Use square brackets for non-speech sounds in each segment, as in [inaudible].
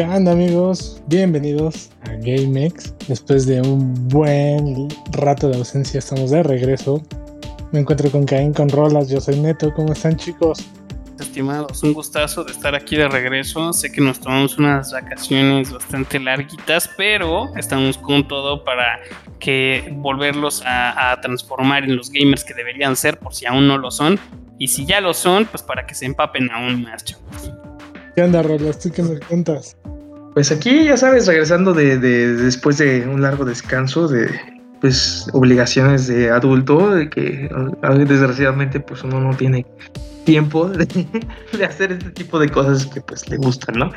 ¿Qué amigos? Bienvenidos a GameX. Después de un buen rato de ausencia estamos de regreso. Me encuentro con Caín, con Rolas, yo soy Neto. ¿Cómo están chicos? Estimados, un gustazo de estar aquí de regreso. Sé que nos tomamos unas vacaciones bastante larguitas, pero estamos con todo para que volverlos a, a transformar en los gamers que deberían ser, por si aún no lo son. Y si ya lo son, pues para que se empapen aún más, chavos. ¿Qué onda, Rolas? ¿Tú qué me cuentas? Pues aquí, ya sabes, regresando de, de, después de un largo descanso de pues obligaciones de adulto, de que desgraciadamente pues uno no tiene tiempo [laughs] de, de, hacer este tipo de cosas que pues le gustan, ¿no?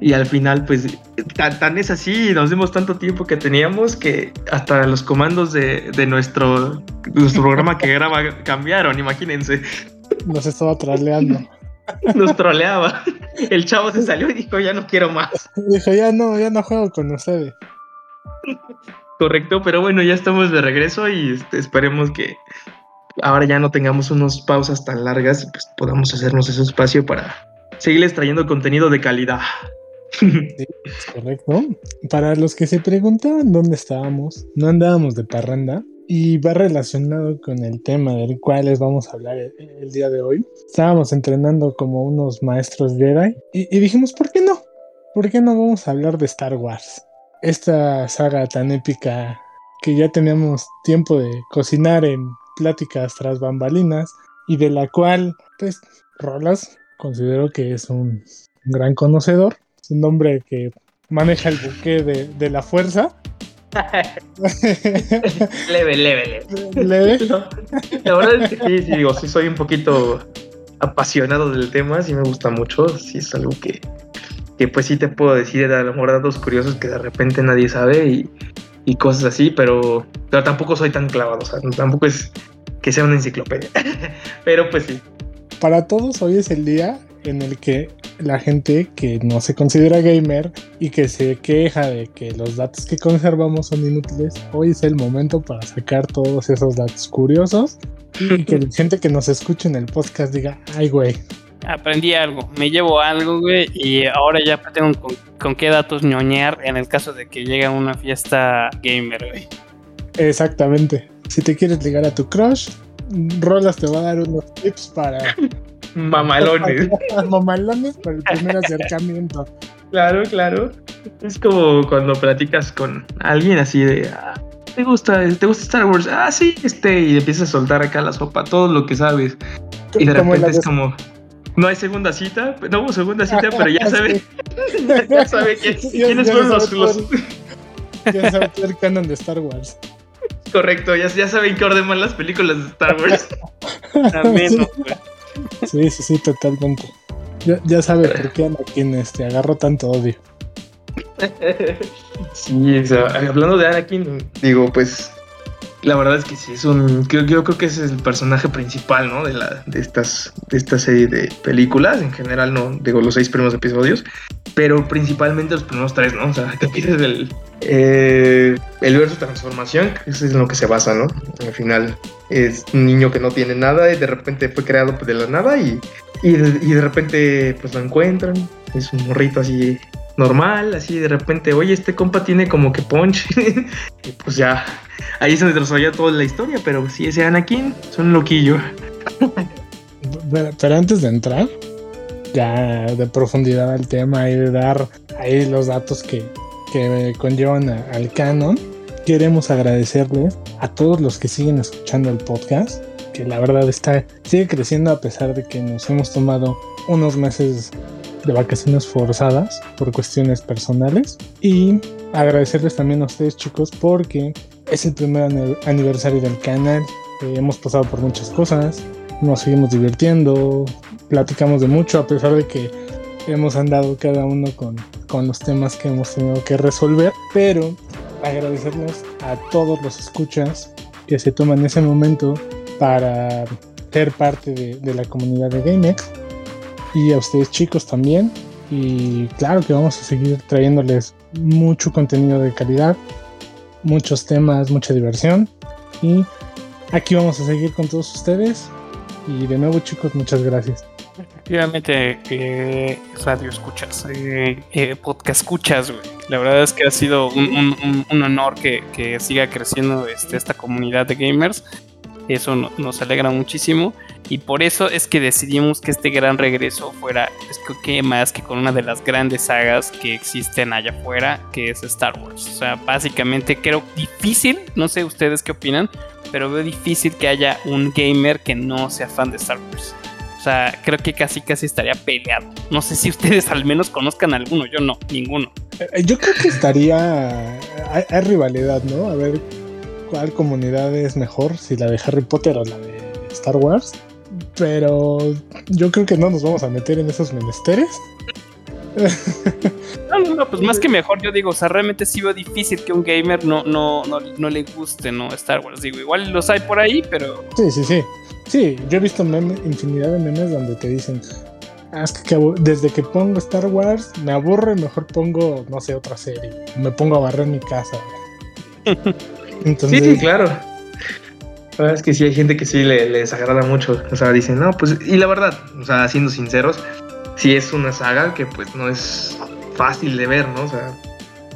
Y al final pues tan, tan es así, nos dimos tanto tiempo que teníamos que hasta los comandos de, de nuestro, nuestro programa que graba cambiaron, imagínense. Nos estaba trasleando. Nos troleaba. El chavo se salió y dijo, ya no quiero más. Dijo, ya no, ya no juego con ustedes. Correcto, pero bueno, ya estamos de regreso y este, esperemos que ahora ya no tengamos unas pausas tan largas y pues podamos hacernos ese espacio para seguirles trayendo contenido de calidad. Sí, es correcto. Para los que se preguntaban dónde estábamos, no andábamos de parranda, y va relacionado con el tema del cual les vamos a hablar el, día de hoy. Estábamos entrenando como unos maestros Jedi y, dijimos, ¿por qué no? ¿Por qué no vamos a hablar de Star Wars? Esta saga tan épica que ya teníamos tiempo de cocinar en pláticas tras bambalinas y de la cual, pues, Rolas considero que es un, gran conocedor. Es un hombre que maneja el buque de la fuerza [laughs] leve, leve, leve. ¿Leve? [laughs] La verdad es que sí, sí, digo, sí soy un poquito apasionado del tema, sí me gusta mucho, sí es algo que, que pues sí te puedo decir, a lo mejor datos curiosos que de repente nadie sabe y, y cosas así, pero, pero tampoco soy tan clavado, o sea, tampoco es que sea una enciclopedia, [laughs] pero pues sí. Para todos hoy es el día en el que la gente que no se considera gamer y que se queja de que los datos que conservamos son inútiles, hoy es el momento para sacar todos esos datos curiosos y que la [laughs] gente que nos escuche en el podcast diga, ay güey. Aprendí algo, me llevo algo, güey, y ahora ya tengo con, con qué datos ñoñar en el caso de que llegue a una fiesta gamer, güey. Exactamente. Si te quieres ligar a tu crush, Rolas te va a dar unos tips para mamalones. mamalones para el primer acercamiento. Claro, claro. Es como cuando platicas con alguien así de, ah, ¿te gusta, ¿te gusta Star Wars? Ah, sí, este, y empiezas a soltar acá la sopa, todo lo que sabes. Y de repente es como, no hay segunda cita, no hubo segunda cita, pero ya [laughs] sabe, [laughs] ya sabe quién, quiénes fueron los, los... [laughs] Ya sabe el canon de Star Wars. Correcto, ya, ya saben qué orden van las películas de Star Wars. [laughs] También, sí. Sí, sí, sí, totalmente. Ya, ya sabe por qué Anakin este, agarró tanto odio. Sí, o sea, hablando de Anakin, digo, pues la verdad es que sí, es un. Yo, yo creo que ese es el personaje principal, ¿no? De, la, de, estas, de esta serie de películas. En general, no digo los seis primeros episodios, pero principalmente los primeros tres, ¿no? O sea, te pides el. Eh, el verso transformación, que es en lo que se basa, ¿no? Al final es un niño que no tiene nada y de repente fue creado de la nada y, y, de, y de repente pues lo encuentran. Es un morrito así normal, así de repente, oye, este compa tiene como que punch. [laughs] y pues ya, ahí se desarrolla toda la historia, pero sí, ese Anakin es un loquillo. pero, pero, antes de entrar, ya de profundidad al tema y de dar ahí los datos que, que conllevan al canon, queremos agradecerles a todos los que siguen escuchando el podcast, que la verdad está, sigue creciendo a pesar de que nos hemos tomado unos meses de vacaciones forzadas por cuestiones personales. Y agradecerles también a ustedes chicos porque es el primer aniversario del canal. Eh, hemos pasado por muchas cosas nos seguimos divirtiendo platicamos de mucho a pesar de que hemos andado cada uno con, con los temas que hemos tenido que resolver pero agradecerles a todos los escuchas que se toman ese momento para ser parte de, de la comunidad de GameX y a ustedes chicos también. Y claro que vamos a seguir trayéndoles mucho contenido de calidad, muchos temas, mucha diversión. Y aquí vamos a seguir con todos ustedes. Y de nuevo chicos, muchas gracias. Efectivamente, eh, radio escuchas, eh, eh, podcast escuchas, güey. La verdad es que ha sido un, honor que, siga creciendo este, esta comunidad de gamers. Eso nos alegra muchísimo. Y por eso es que decidimos que este gran regreso fuera, es que más que con una de las grandes sagas que existen allá afuera, que es Star Wars. O sea, básicamente creo difícil, no sé ustedes qué opinan, pero veo difícil que haya un gamer que no sea fan de Star Wars. Sea, creo que casi casi estaría peleado. No sé si ustedes al menos conozcan alguno, yo no, ninguno. Eh, yo creo que estaría. Hay, rivalidad, ¿no? A ver cuál comunidad es mejor, si la de Harry Potter o la de Star Wars. Pero yo creo que no nos vamos a meter en esos menesteres. [laughs] No, no, no, pues más que mejor, yo digo, o sea, realmente sí veo difícil que un gamer no, no, no, no le guste, ¿no? Star Wars. Digo, igual los hay por ahí, pero. Sí, sí, sí. Sí, yo he visto infinidad de memes donde te dicen, ah, es que desde que pongo Star Wars me aburro y mejor pongo, no sé, otra serie. Me pongo a barrer mi casa. [laughs] Entonces... Sí, claro. La verdad es que sí hay gente que sí le, les agrada mucho. O sea, dicen, no, pues, y la verdad, o sea, siendo sinceros, sí es una saga que pues no es fácil de ver, ¿no? O sea,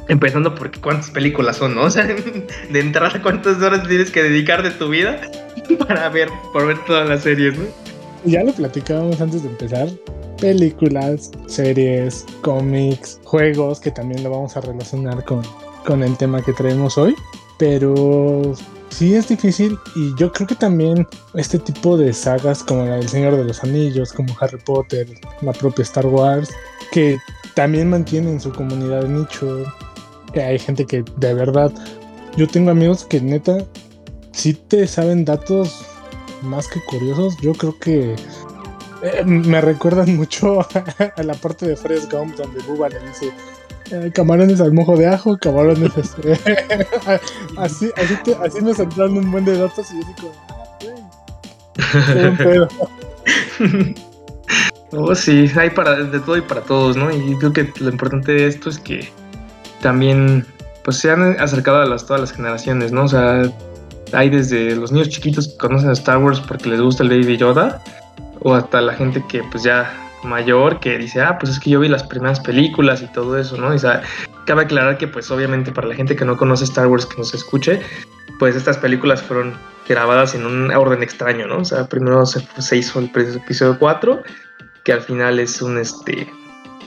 empezando porque cuántas películas son, ¿no? [laughs] O sea, de entrada, cuántas horas tienes que dedicar de tu vida [laughs] para ver, por ver todas las series, ¿no? Ya lo platicábamos antes de empezar. Películas, series, cómics, juegos, que también lo vamos a relacionar con, con el tema que traemos hoy. Pero sí es difícil y yo creo que también este tipo de sagas como la del Señor de los Anillos, como Harry Potter, la propia Star Wars, que también mantienen su comunidad de nicho, hay gente que de verdad, yo tengo amigos que neta, si te saben datos más que curiosos, yo creo que eh, me recuerdan [laughs] mucho a, la parte de Fresh Gump donde Bubba le dice eh, camarones al mojo de ajo, camarones este, [laughs] así, así, te, así me centraron un buen de datos y yo digo, ah, [laughs] Oh, sí, hay para de todo y para todos, ¿no? Y creo que lo importante de esto es que también pues se han acercado a las, todas las generaciones, ¿no? O sea, hay desde los niños chiquitos que conocen a Star Wars porque les gusta el Baby Yoda, o hasta la gente que pues ya mayor que dice, ah, pues es que yo vi las primeras películas y todo eso, ¿no? Y o sea, cabe aclarar que pues obviamente para la gente que no conoce Star Wars que nos escuche, pues estas películas fueron grabadas en un orden extraño, ¿no? O sea, primero se, se hizo el episodio 4 que al final es un este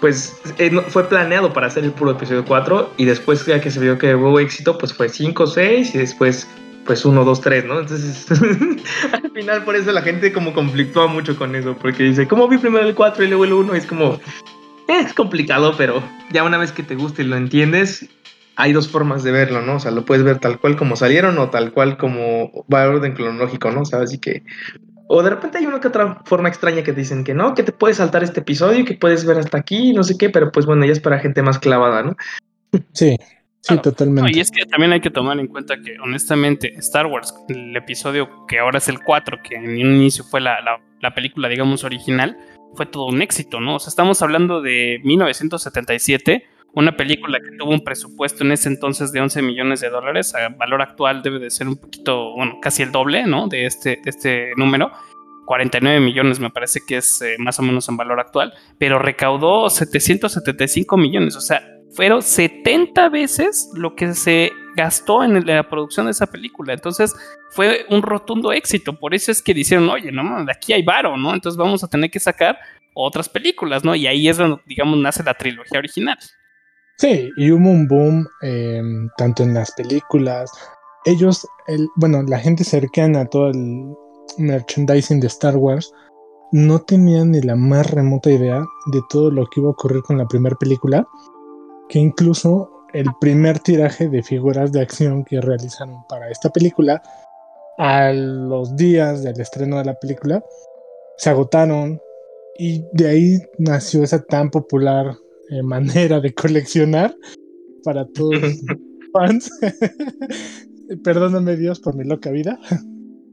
pues eh, fue planeado para hacer el puro episodio 4 y después ya que se vio que hubo éxito pues fue 5, 6 y después pues 1, 2, 3, ¿no? Entonces [laughs] al final por eso la gente como conflictúa mucho con eso porque dice, ¿cómo vi primero el 4 y luego el 1? Es como, es complicado, pero ya una vez que te guste y lo entiendes, hay dos formas de verlo, ¿no? O sea, lo puedes ver tal cual como salieron o tal cual como va a orden cronológico, ¿no? O sea, así que o de repente hay una que otra forma extraña que dicen que no, que te puedes saltar este episodio, que puedes ver hasta aquí, no sé qué, pero pues bueno, ya es para gente más clavada, ¿no? Sí, sí, totalmente. y es que también hay que tomar en cuenta que honestamente Star Wars, el episodio que ahora es el 4, que en un inicio fue la, la película, digamos, original, fue todo un éxito, ¿no? O sea, estamos hablando de 1977 una película que tuvo un presupuesto en ese entonces de 11 millones de dólares, a valor actual debe de ser un poquito, bueno, casi el doble, ¿no? De este, este número. 49 millones me parece que es eh, más o menos en valor actual, pero recaudó 775 millones, o sea, fueron 70 veces lo que se gastó en la producción de esa película. Entonces fue un rotundo éxito. Por eso es que dijeron, oye, no, de aquí hay varo, ¿no? Entonces vamos a tener que sacar otras películas, ¿no? Y ahí es donde, digamos, nace la trilogía original. Sí, y hubo un boom em, tanto en las películas. Ellos, el, bueno, la gente cercana a todo el merchandising de Star Wars no tenían ni la más remota idea de todo lo que iba a ocurrir con la primera película, que incluso el primer tiraje de figuras de acción que realizaron para esta película, a los días del estreno de la película, se agotaron y de ahí nació esa tan popular eh, manera de coleccionar para todos fans. [laughs] Perdóname Dios por mi loca vida.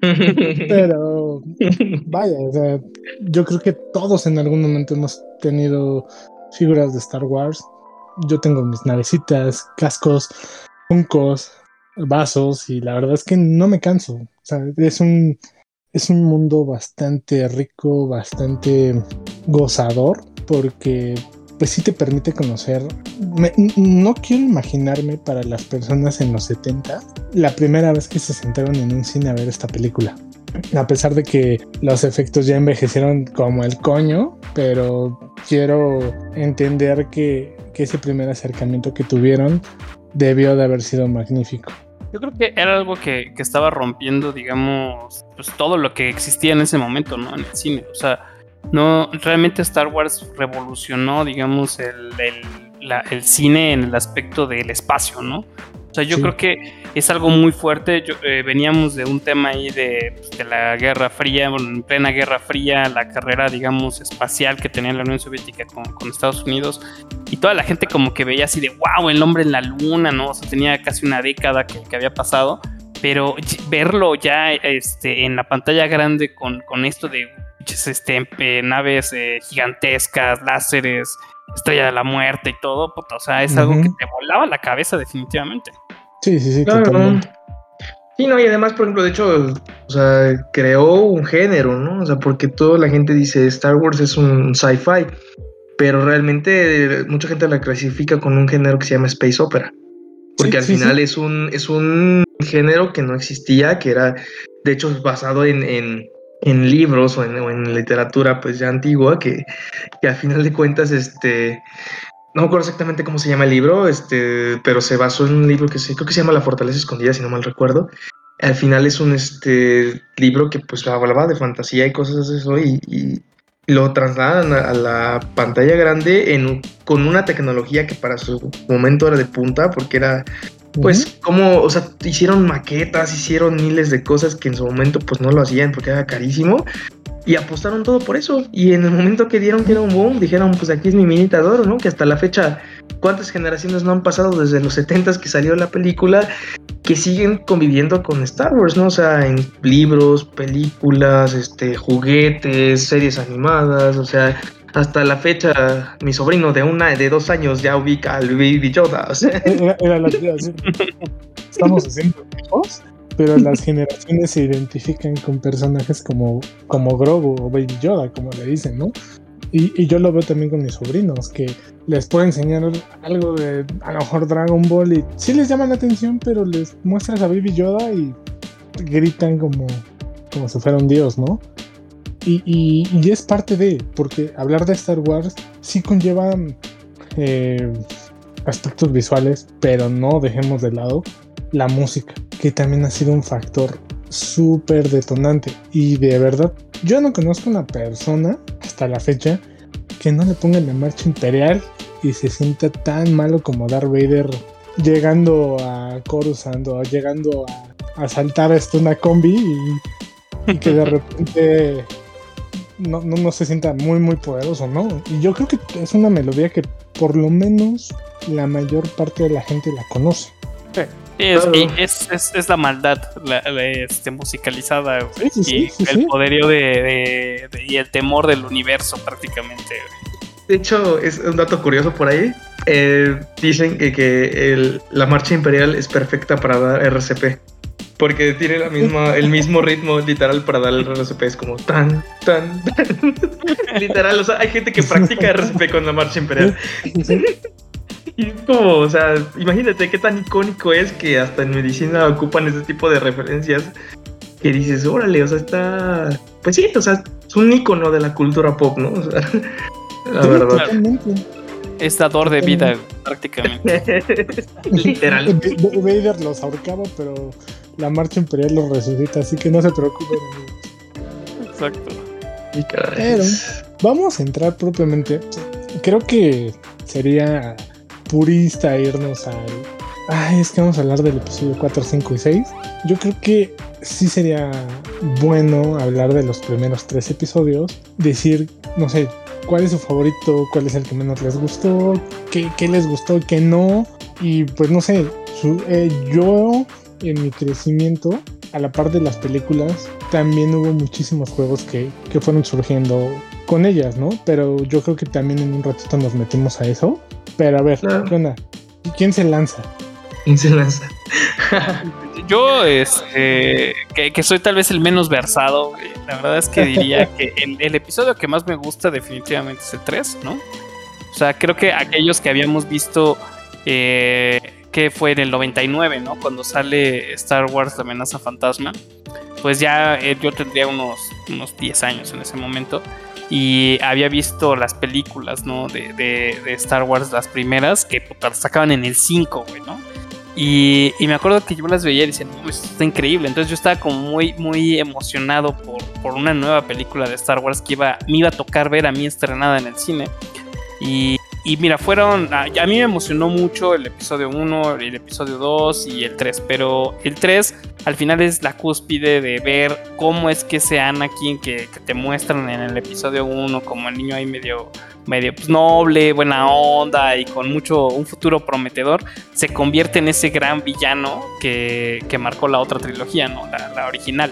Pero vaya, o sea, yo creo que todos en algún momento hemos tenido figuras de Star Wars. Yo tengo mis navecitas, cascos, funcos, vasos y la verdad es que no me canso. O sea, es un es un mundo bastante rico, bastante gozador, porque pues sí te permite conocer. no quiero imaginarme para las personas en los 70 la primera vez que se sentaron en un cine a ver esta película. A pesar de que los efectos ya envejecieron como el coño, pero quiero entender que, que ese primer acercamiento que tuvieron debió de haber sido magnífico. Yo creo que era algo que, que, estaba rompiendo, digamos, pues todo lo que existía en ese momento, ¿no? En el cine. O sea, no, realmente Star Wars revolucionó, digamos, el, el, cine en el aspecto del espacio, ¿no? O sea, yo creo que es algo muy fuerte. Eh, veníamos de un tema ahí de, pues, de, la Guerra Fría, en plena Guerra Fría, la carrera, digamos, espacial que tenía la Unión Soviética con, con, Estados Unidos. Y toda la gente como que veía así de, wow, el hombre en la luna, ¿no? O sea, tenía casi una década que, que había pasado. Pero verlo ya este, en la pantalla grande con, con esto de este, naves eh, gigantescas, láseres, estrella de la muerte y todo, o sea, es algo que te volaba la cabeza definitivamente. Sí, sí, sí, Sí, no, y además, por ejemplo, de hecho, o sea, creó un género, ¿no? O sea, porque toda la gente dice Star Wars es un sci-fi, pero realmente mucha gente la clasifica con un género que se llama Space Opera. Porque al final es un es un género que no existía, que era, de hecho, basado en, en libros o en, literatura pues ya antigua que, que, al final de cuentas este no me acuerdo exactamente cómo se llama el libro este pero se basó en un libro que se, creo que se llama La fortaleza escondida si no mal recuerdo. Al final es un este libro que pues hablaba de fantasía y cosas de y, lo trasladan a, la pantalla grande en, con una tecnología que para su momento era de punta porque era pues como, o sea, hicieron maquetas, hicieron miles de cosas que en su momento pues no lo hacían porque era carísimo y apostaron todo por eso. Y en el momento que dieron que era un boom, dijeron, pues aquí es mi minitador, ¿no? Que hasta la fecha, ¿cuántas generaciones no han pasado desde los 70 que salió la película que siguen conviviendo con Star Wars, ¿no? O sea, en libros, películas, este, juguetes, series animadas, o sea, hasta la fecha, mi sobrino de una de dos años ya ubica al Baby Yoda. [laughs] Era, la Estamos haciendo hijos, pero las [laughs] generaciones se identifican con personajes como, como Grogu o Baby Yoda, como le dicen, ¿no? Y, yo lo veo también con mis sobrinos, que les puedo enseñar algo de a lo mejor Dragon Ball y sí les llama la atención, pero les muestras a Baby Yoda y gritan como, como si fuera un dios, ¿no? Y, es parte de, porque hablar de Star Wars sí conlleva eh, aspectos visuales, pero no dejemos de lado la música, que también ha sido un factor súper detonante. Y de verdad, yo no conozco una persona hasta la fecha que no le ponga la marcha imperial y se sienta tan malo como Darth Vader llegando a Coruscant o llegando a, a saltar esto una combi y, y que de [laughs] repente no, no, se sienta muy, muy poderoso, ¿no? Y yo creo que es una melodía que por lo menos la mayor parte de la gente la conoce. Sí, es, es, es, la maldad la, este, musicalizada y el poderío de, y el temor del universo prácticamente. De hecho, es un dato curioso por ahí. Eh, dicen que, que la marcha imperial es perfecta para dar RCP porque tiene la misma, el mismo ritmo literal para dar el RCP. Es como tan, tan, tan. [laughs] literal, o sea, hay gente que practica RCP con la marcha imperial. y es como, o sea, imagínate qué tan icónico es que hasta en medicina ocupan ese tipo de referencias que dices, órale, o sea, está. Pues sí, o sea, es un icono de la cultura pop, ¿no? O sea, la verdad. Es dador de vida, prácticamente. [laughs] Literal. Vader los ahorcaba, pero la marcha imperial lo resucita, así que no se preocupen. Exacto. Pero vamos a entrar propiamente. Creo que sería purista irnos al. Ay, es que vamos a hablar del episodio 4, 5 y 6. Yo creo que sí sería bueno hablar de los primeros tres episodios. Decir, no sé, cuál es su favorito, cuál es el que menos les gustó, qué, qué les gustó y qué no. Y pues no sé, eh, yo en mi crecimiento, a la par de las películas, también hubo muchísimos juegos que, fueron surgiendo con ellas, ¿no? Pero yo creo que también en un ratito nos metimos a eso. Pero a ver, ¿qué onda? ¿Quién se lanza? ¿Quién se lanza? [laughs] yo, este, que, soy tal vez el menos versado, la verdad es que diría [laughs] que el, episodio que más me gusta definitivamente es el 3, ¿no? O sea, creo que aquellos que habíamos visto, eh, que fue en el 99, ¿no? Cuando sale Star Wars, la amenaza fantasma, pues ya eh, yo tendría unos, unos 10 años en ese momento y había visto las películas, ¿no? De, de, Star Wars, las primeras, que puta, sacaban en el 5, güey, ¿no? Y, y, me acuerdo que yo las veía y decía, no, esto está increíble. Entonces yo estaba como muy, muy emocionado por, por una nueva película de Star Wars que iba, me iba a tocar ver a mí estrenada en el cine. Y, y mira, fueron. A, mí me emocionó mucho el episodio 1, el episodio 2 y el 3. Pero el 3 al final es la cúspide de ver cómo es que ese Anakin que, que te muestran en el episodio 1, como el niño ahí medio, medio pues, noble, buena onda y con mucho. un futuro prometedor, se convierte en ese gran villano que, que marcó la otra trilogía, ¿no? La, la original.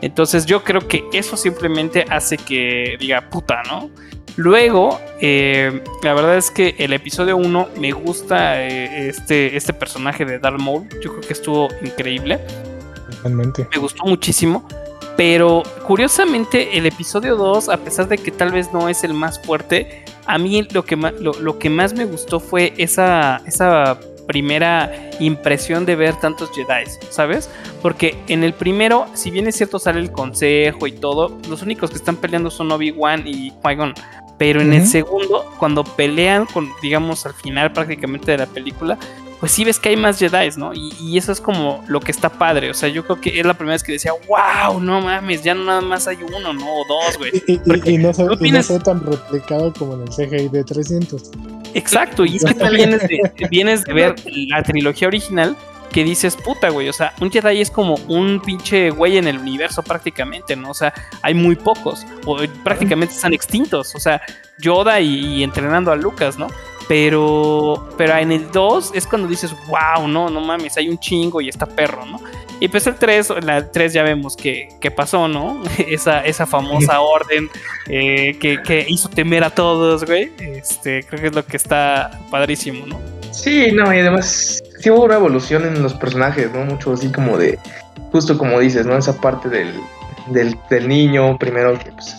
Entonces yo creo que eso simplemente hace que diga puta, ¿no? Luego, eh, la verdad es que el episodio 1 me gusta eh, este, este personaje de Darth Maul. Yo creo que estuvo increíble. Totalmente. Me gustó muchísimo. Pero curiosamente, el episodio 2, a pesar de que tal vez no es el más fuerte, a mí lo que más, lo, que más me gustó fue esa, esa primera impresión de ver tantos Jedi, ¿sabes? Porque en el primero, si bien es cierto sale el consejo y todo, los únicos que están peleando son Obi-Wan y Qui-Gon. Pero en el segundo, cuando pelean con, digamos, al final prácticamente de la película, pues sí ves que hay más Jedi, ¿no? Y, eso es como lo que está padre. O sea, yo creo que es la primera vez que decía, wow, no mames, ya nada más hay uno, ¿no? O dos, güey. Y, no, se, no tan replicado como en el CGI de 300. Exacto, y es que tú vienes de, [laughs] vienes de ver la trilogía original que dices, puta, güey, o sea, un Jedi es como un pinche güey en el universo prácticamente, ¿no? O sea, hay muy pocos, o prácticamente están extintos, o sea, Yoda y, entrenando a Lucas, ¿no? Pero, pero en el 2 es cuando dices, wow, no, no mames, hay un chingo y está perro, ¿no? Y pues el 3, la 3 ya vemos que, pasó, ¿no? [laughs] esa, esa famosa orden eh, que, que, hizo temer a todos, güey. Este, creo que es lo que está padrísimo, ¿no? Sí, no, y además sí hubo una evolución en los personajes, ¿no? Mucho así como de, justo como dices, ¿no? Esa parte del, del, del niño, primero que pues,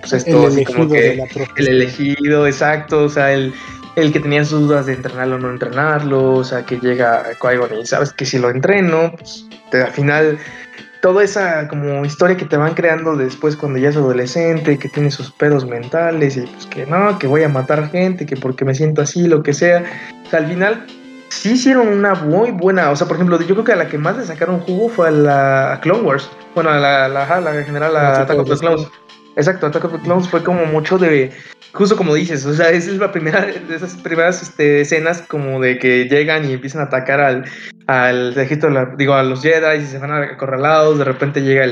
pues es todo así como que el elegido, exacto, o sea, el, el que tenía sus dudas de entrenarlo o no entrenarlo, o sea, que llega a y sabes que si lo entreno, pues al final toda esa como historia que te van creando después cuando ya es adolescente, que tiene sus pedos mentales y pues que no, que voy a matar gente, que porque me siento así, lo que sea. O sea, al final sí hicieron una muy buena, o sea, por ejemplo, yo creo que a la que más le sacaron jugo fue a la Clone Wars. Bueno, a la, la, la, general, la Attack of the Clones. Exacto, Attack of the Clones fue como mucho de, justo como dices, o sea, esa es la primera de esas primeras este, escenas como de que llegan y empiezan a atacar al, al ejército, digo, a los Jedi y se van acorralados, de repente llega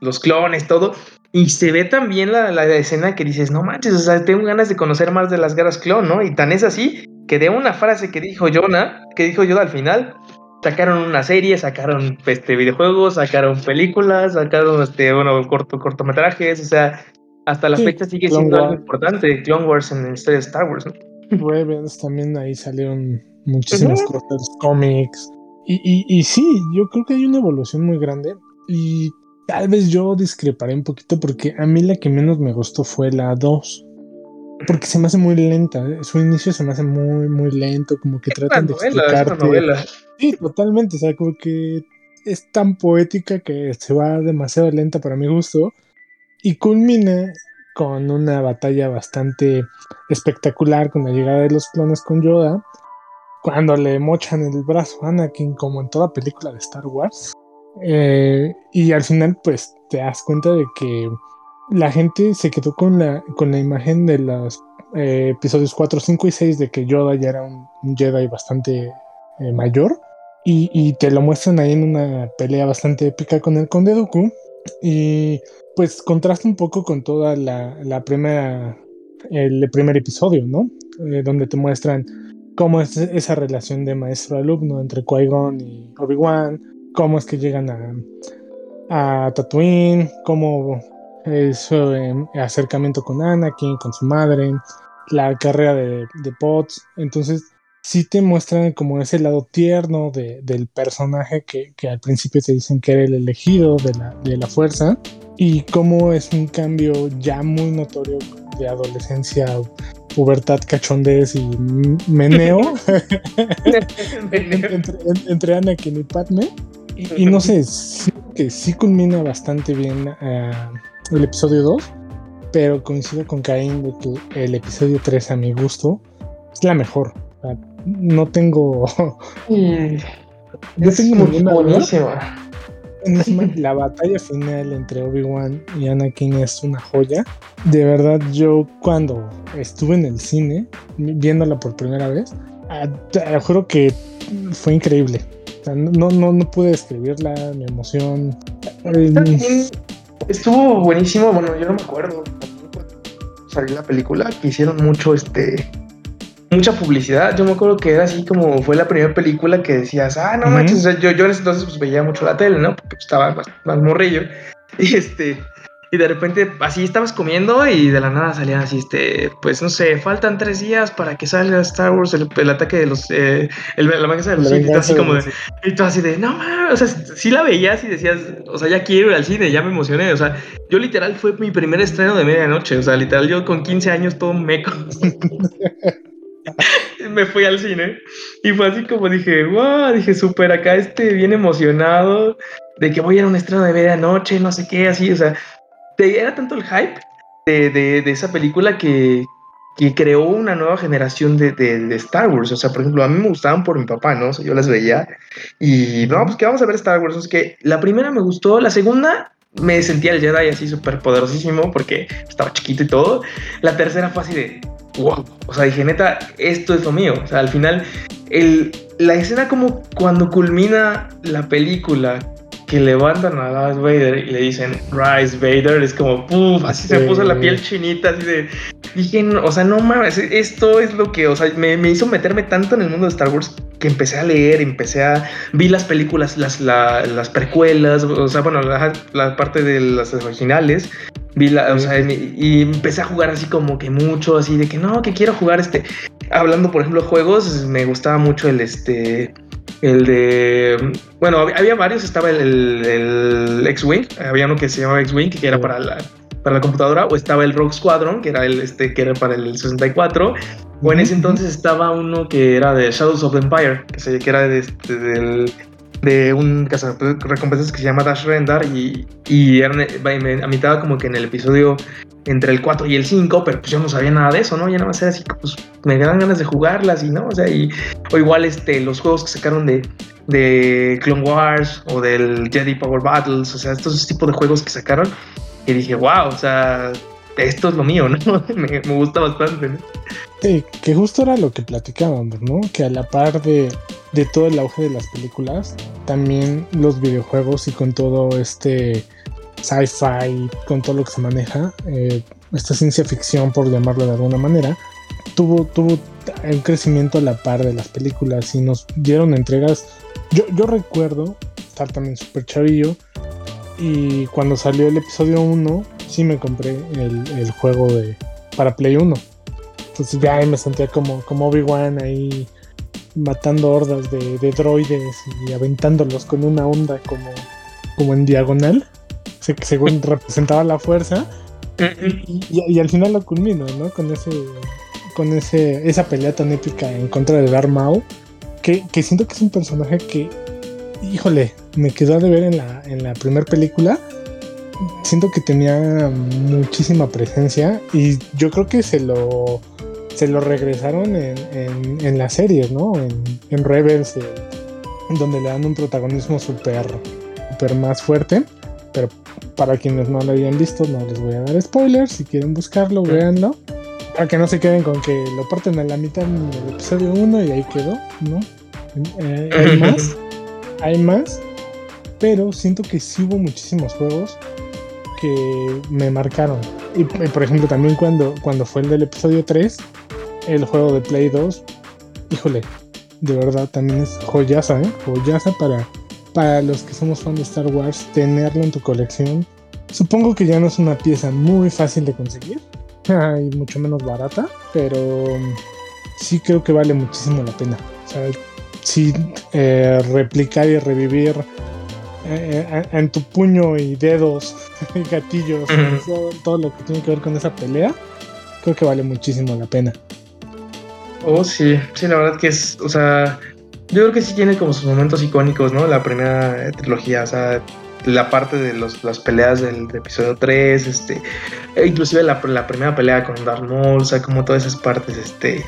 los clones, todo. Y se ve también la, la, escena que dices, no manches, o sea, tengo ganas de conocer más de las guerras clon, ¿no? Y tan es así que de una frase que dijo Jonah, que dijo Yoda al final, sacaron una serie, sacaron este, videojuegos, sacaron películas, sacaron este, bueno, corto, cortometrajes, o sea, hasta la fecha sigue siendo algo importante, Clone Wars en la historia de Star Wars, ¿no? Rebels también ahí salieron muchísimas cosas, cómics. Y, y, y sí, yo creo que hay una evolución muy grande. Y tal vez yo discreparé un poquito porque a mí la que menos me gustó fue la 2 porque se me hace muy lenta. ¿eh? Su inicio se me hace muy, muy lento, como que tratan de explicarte. Sí, totalmente. O sea, como que es tan poética que se va demasiado lenta para mi gusto. Y culmina con una batalla bastante espectacular con la llegada de los clones con Yoda. Cuando le mochan el brazo a Anakin, como en toda película de Star Wars. Eh, y al final, pues te das cuenta de que la gente se quedó con la, con la imagen de los eh, episodios 4, 5 y 6 de que Yoda ya era un, Jedi bastante eh, mayor. Y, te lo muestran ahí en una pelea bastante épica con el Conde Dooku. Y pues contrasta un poco con toda la, la primera, el primer episodio, ¿no? Eh, donde te muestran cómo es esa relación de maestro-alumno entre Qui-Gon y Obi-Wan, cómo es que llegan a, a Tatooine, cómo su em, acercamiento con Anakin, con su madre, la carrera de, de Potts. Entonces, sí te muestran como ese lado tierno de, del personaje que, que, al principio te dicen que era el elegido de la, de la fuerza y cómo es un cambio ya muy notorio de adolescencia, pubertad, cachondez y meneo [laughs] [laughs] entre, entre, Anakin y Padme. Y, no sé, sí, que sí culmina bastante bien uh, el episodio 2, pero coincido con Caín de que el episodio 3 a mi gusto es la mejor. no tengo... [laughs] no tengo ninguna buenísima [laughs] la batalla final entre Obi-Wan y Anakin es una joya. De verdad, yo cuando estuve en el cine, viéndola por primera vez, te juro que fue increíble. No, no, no pude describirla, mi emoción. Estuvo buenísimo, bueno, yo no me acuerdo. Salió la película, que hicieron mucho este mucha publicidad. Yo me acuerdo que era así como fue la primera película que decías, ah, no manches, yo, yo en ese entonces pues, veía mucho la tele, ¿no? Porque estaba más, más, morrillo. Y este, y de repente así estabas comiendo y de la nada salían así, este, pues no sé, faltan tres días para que salga Star Wars, el, ataque de los, eh, el, la venganza de los Sith, así como de, y tú así de, no mames, o sea, sí la veías y decías, o sea, ya quiero ir al cine, ya me emocioné, o sea, yo literal fue mi primer estreno de medianoche, o sea, literal yo con 15 años todo meco. [laughs] me fui al cine y fue así como dije, wow, dije, súper acá, este, bien emocionado de que voy a ir a un estreno de medianoche, no sé qué, así, o sea, era tanto el hype de, de, esa película que, que, creó una nueva generación de, de, Star Wars, o sea, por ejemplo, a mí me gustaban por mi papá, ¿no? O yo las veía y, no, pues que vamos a ver Star Wars, es que la primera me gustó, la segunda me sentía el Jedi así súper poderosísimo porque estaba chiquito y todo, la tercera fue así de wow. O sea, dije, neta, esto es lo mío. O sea, al final, el, la escena como cuando culmina la película, que levantan a Darth Vader y le dicen Rise Vader, es como, puff, así se puso la piel chinita, así de, dije, o sea, no mames, esto es lo que, o sea, me, me, hizo meterme tanto en el mundo de Star Wars que empecé a leer, empecé a, vi las películas, las, las precuelas, o sea, bueno, la, la parte de las originales, Vi la, o sea, y empecé a jugar así como que mucho, así de que no, que quiero jugar este. Hablando, por ejemplo, de juegos, me gustaba mucho el este. El de. Bueno, había varios, estaba el, el, X-Wing, había uno que se llamaba X-Wing, que era para la, para la computadora, o estaba el Rogue Squadron, que era el este, que era para el 64. O en ese entonces estaba uno que era de Shadows of the Empire, que, se, que era de, este, del de un recompensas que se llama Dash Rendar y, y a mitad como que en el episodio entre el 4 y el 5, pero pues yo no sabía nada de eso, ¿no? Ya nada más era así, pues me dan ganas de jugarlas y no, o sea, y, o igual este, los juegos que sacaron de, de Clone Wars o del Jedi Power Battles, o sea, estos tipos de juegos que sacaron, y dije, wow, o sea, esto es lo mío, [laughs] ¿no? me, me gusta bastante, ¿no? Que justo era lo que platicábamos, ¿no? Que a la par de, de todo el auge de las películas, también los videojuegos y con todo este sci-fi, con todo lo que se maneja, eh, esta ciencia ficción, por llamarlo de alguna manera, tuvo, tuvo un crecimiento a la par de las películas y nos dieron entregas. Yo, yo recuerdo estar también súper chavillo y cuando salió el episodio 1, sí me compré el, el juego de, para Play 1 entonces ya me sentía como, como Obi-Wan ahí matando hordas de, droides y aventándolos con una onda como, como en diagonal, según [laughs] representaba la fuerza. Y, al final lo culmino, ¿no? Con ese con ese, esa pelea tan épica en contra de Darth Maul, que, que siento que es un personaje que, híjole, me quedó de ver en la, en la primera película. Siento que tenía muchísima presencia y yo creo que se lo se lo regresaron en, en, las series, ¿no? En, en Rebels, eh, donde le dan un protagonismo súper super más fuerte. Pero para quienes no lo hayan visto, no les voy a dar spoilers. Si quieren buscarlo, véanlo. Para que no se queden con que lo parten a la mitad del episodio 1 y ahí quedó, ¿no? Eh, hay más, hay más, pero siento que sí hubo muchísimos juegos que me marcaron. Y, por ejemplo, también cuando, cuando fue el del episodio 3, el juego de Play 2, híjole, de verdad también es joyaza, ¿eh? Joyaza para, para los que somos fans de Star Wars, tenerlo en tu colección. Supongo que ya no es una pieza muy fácil de conseguir, [laughs] y mucho menos barata, pero sí creo que vale muchísimo la pena. O sea, sí eh, replicar y revivir eh, eh, en tu puño y dedos, [laughs] gatillos, todo, lo que tiene que ver con esa pelea, creo que vale muchísimo la pena. Oh, sí, sí, la verdad que es, o sea, yo creo que sí tiene como sus momentos icónicos, ¿no? La primera trilogía, o sea, la parte de los, las peleas del, episodio 3, este, e inclusive la, la, primera pelea con Darth Maul, o sea, como todas esas partes, este,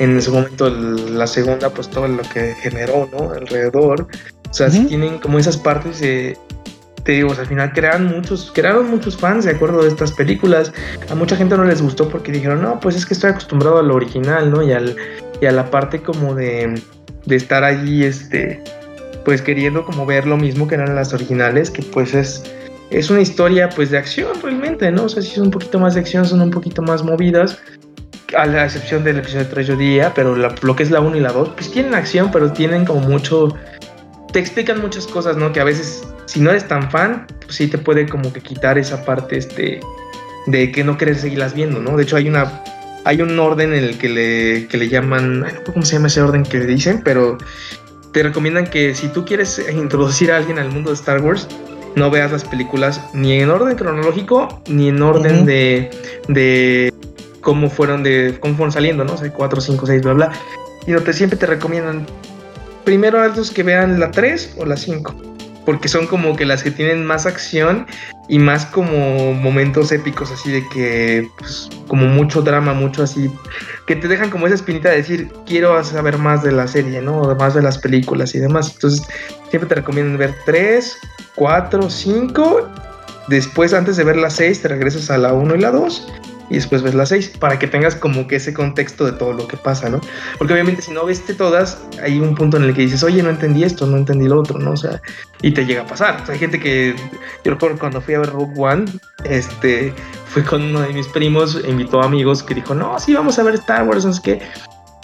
en ese momento la segunda, pues todo lo que generó, ¿no? Alrededor, o sea, si tienen como esas partes, te digo, al final crearon muchos, crearon muchos fans de acuerdo de estas películas. A mucha gente no les gustó porque dijeron, no, pues es que estoy acostumbrado a lo original, ¿no? Y, al, y a la parte como de, de estar allí, este, pues queriendo como ver lo mismo que eran las originales, que pues es, es una historia pues de acción realmente, ¿no? O sea, si son un poquito más de acción, son un poquito más movidas, a la excepción del episodio 3 yo día, pero lo que es la 1 y la 2, pues tienen acción, pero tienen como mucho te explican muchas cosas, ¿no? Que a veces, si no eres tan fan, pues sí te puede como que quitar esa parte, este, de que no quieres seguirlas viendo, ¿no? De hecho, hay una, hay un orden en el que le, que le llaman, no sé cómo se llama ese orden que le dicen, pero te recomiendan que si tú quieres [laughs] introducir a alguien al mundo de Star Wars, no veas las películas ni en orden cronológico, ni en orden de, de cómo fueron de cómo fueron saliendo, ¿no? O sea, 4, 5, 6, bla, bla. Y te, siempre te recomiendan primero a los que vean la 3 o la 5. Porque son como que las que tienen más acción y más como momentos épicos, así de que, pues, como mucho drama, mucho así, que te dejan como esa espinita de decir, quiero saber más de la serie, ¿no? O más de las películas y demás. Entonces, siempre te recomiendo ver 3, 4, 5. Después, antes de ver la 6, te regresas a la 1 y la 2 y después ves las seis, para que tengas como que ese contexto de todo lo que pasa, ¿no? Porque obviamente si no viste todas, hay un punto en el que dices, oye, no entendí esto, no entendí lo otro, ¿no? O sea, y te llega a pasar. O hay gente que, yo recuerdo cuando fui a ver Rogue One, este, fue con uno de mis primos, invitó a amigos que dijo, no, sí, vamos a ver Star Wars, no sé qué.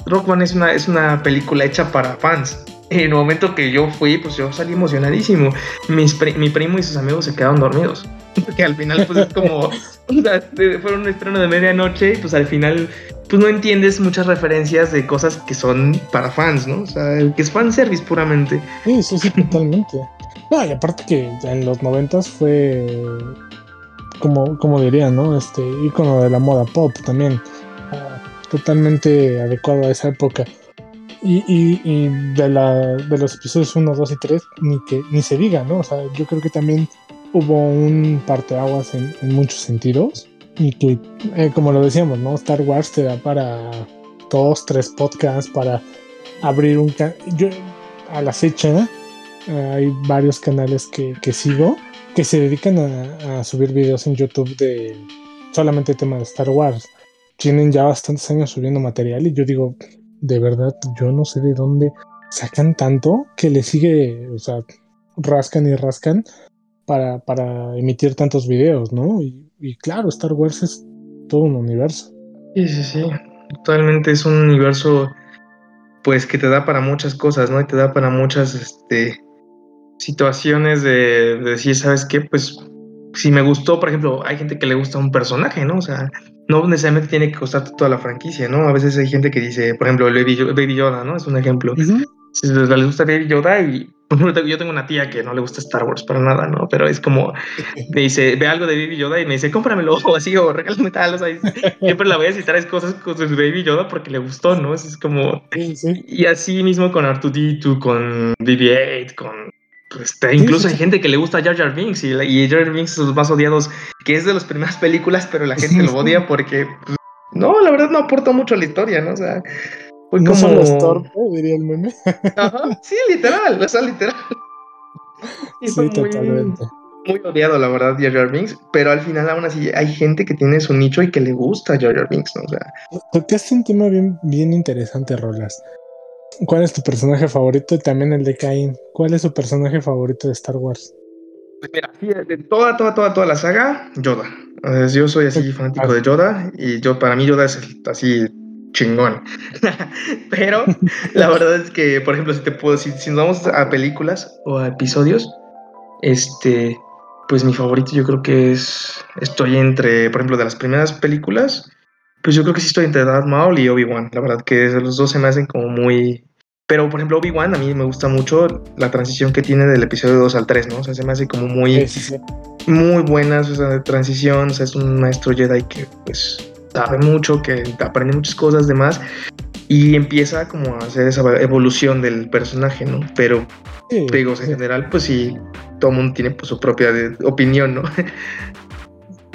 Rogue One es una, es una película hecha para fans. En el momento que yo fui, pues yo salí emocionadísimo. mi primo y sus amigos se quedaron dormidos. Porque al final, pues es como. [laughs] o sea, fueron un estreno de medianoche y pues al final, pues no entiendes muchas referencias de cosas que son para fans, ¿no? O sea, que es fanservice puramente. Sí, sí, sí, totalmente. No, y aparte que en los noventas fue. Como, como diría, ¿no? Este ícono de la moda pop también. Ah, totalmente adecuado a esa época. Y, y, y, de, la, de los episodios 1, 2 y 3, ni, que, ni se diga, ¿no? O sea, yo creo que también hubo un parteaguas en, en muchos sentidos y que, eh, como lo decíamos, ¿no? Star Wars te da para dos, tres podcasts, para abrir un... Yo, a la fecha, eh, hay varios canales que, que, sigo que se dedican a, a, subir videos en YouTube de solamente tema de Star Wars. Tienen ya bastantes años subiendo material y yo digo, de verdad, yo no sé de dónde sacan tanto que le sigue, o sea, rascan y rascan para, para emitir tantos videos, ¿no? Y, claro, Star Wars es todo un universo. Sí, sí, sí. Totalmente es un universo, pues, que te da para muchas cosas, ¿no? Y te da para muchas, este, situaciones de, decir, ¿sabes qué? Pues, si me gustó, por ejemplo, hay gente que le gusta un personaje, ¿no? O sea, no necesariamente tiene que gustarte toda la franquicia, ¿no? A veces hay gente que dice, por ejemplo, Baby Yoda, ¿no? Es un ejemplo. Si les gusta Baby Yoda y [laughs] yo tengo una tía que no le gusta Star Wars para nada, ¿no? Pero es como, me dice, ve algo de Baby Yoda y me dice, cómpramelo [laughs] o así, o regálame tal, o sea, siempre la voy a citar es cosas con su Baby Yoda porque le gustó, ¿no? Es como, y así mismo con Artudito, con BB-8, con, pues, incluso hay gente que le gusta Jar Jar Binks y, y Jar Jar Binks es los más odiados, que es de las primeras películas, pero la gente lo odia porque, pues, no, la verdad no aporta mucho a la historia, ¿no? O sea, fue no como... solo diría el meme. [laughs] Ajá, sí, literal, o sea, literal. [laughs] sí, totalmente. Muy odiado, la verdad, Jar Binks, pero al final aún así hay gente que tiene su nicho y que le gusta Jar Binks, ¿no? O sea... Tocaste un tema bien, bien interesante, Rolas. ¿Cuál es tu personaje favorito? Y también el de Cain. ¿Cuál es su personaje favorito de Star Wars? Pues mira, de toda, toda, toda, toda la saga, Yoda. yo soy así fanático de Yoda y yo para mí Yoda es así chingón. [laughs] Pero la [laughs] verdad es que, por ejemplo, si te puedo, si, si, nos vamos a películas o a episodios, este, pues mi favorito yo creo que es, estoy entre, por ejemplo, de las primeras películas, pues yo creo que sí estoy entre Darth Maul y Obi-Wan. La verdad que los dos se me hacen como muy... Pero, por ejemplo, Obi-Wan a mí me gusta mucho la transición que tiene del episodio 2 al 3, ¿no? O sea, se me hace como muy... Muy buena esa transición. O sea, es un maestro Jedi que, pues, sabe mucho, que aprende muchas cosas demás. Y empieza como a hacer esa evolución del personaje, ¿no? Pero, digo, en general, pues sí, todo el mundo tiene pues, su propia opinión, ¿no?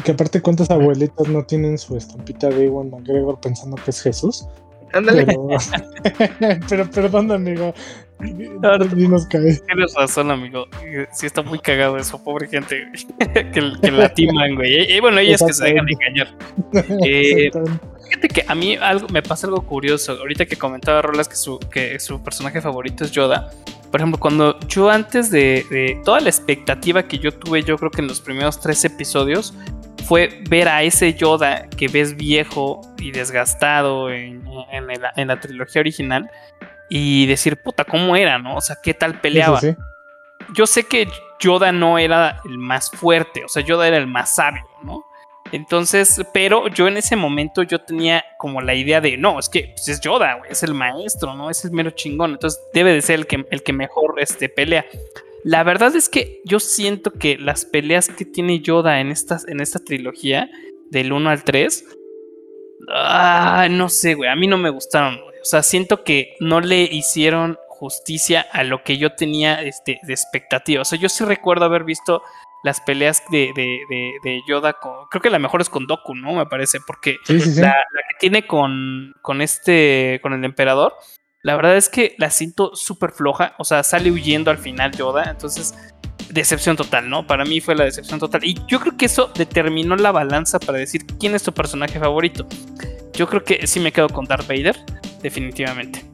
Que aparte, ¿cuántas abuelitas no tienen su estampita de Iwan McGregor pensando que es Jesús? Ándale. Pero, [laughs] perdón, amigo. [laughs] Tienes razón, amigo. Sí está muy cagado eso, pobre gente [laughs] que, que la timan, güey. Y bueno, ellas que se dejan engañar. [laughs] Eh, fíjate que a mí algo me pasa algo curioso. Ahorita que comentaba Rolas que su, que su personaje favorito es Yoda. Por ejemplo, cuando yo antes de, de toda la expectativa que yo tuve, yo creo que en los primeros tres episodios, fue ver a ese Yoda que ves viejo y desgastado en, la, trilogía original y decir, puta, ¿cómo era, no? O sea, ¿qué tal peleaba? Yo sé que Yoda no era el más fuerte, o sea, Yoda era el más sabio, ¿no? Entonces, pero yo en ese momento yo tenía como la idea de, no, es que pues, es Yoda, es el maestro, ¿no? Es el mero chingón, entonces debe de ser el que, el que mejor este, pelea. La verdad es que yo siento que las peleas que tiene Yoda en, estas, en esta trilogía, del 1 al 3, ah, no sé, güey, a mí no me gustaron. O sea, siento que no le hicieron justicia a lo que yo tenía este, de expectativa. O sea, yo sí recuerdo haber visto las peleas de, de, Yoda con. Creo que la mejor es con Doku, ¿no? Me parece. Porque La, la, que tiene con, con este. con el emperador. La verdad es que la siento súper floja. O sea, sale huyendo al final Yoda. Entonces, decepción total, ¿no? Para mí fue la decepción total. Y yo creo que eso determinó la balanza para decir quién es tu personaje favorito. Yo creo que sí me quedo con Darth Vader, definitivamente.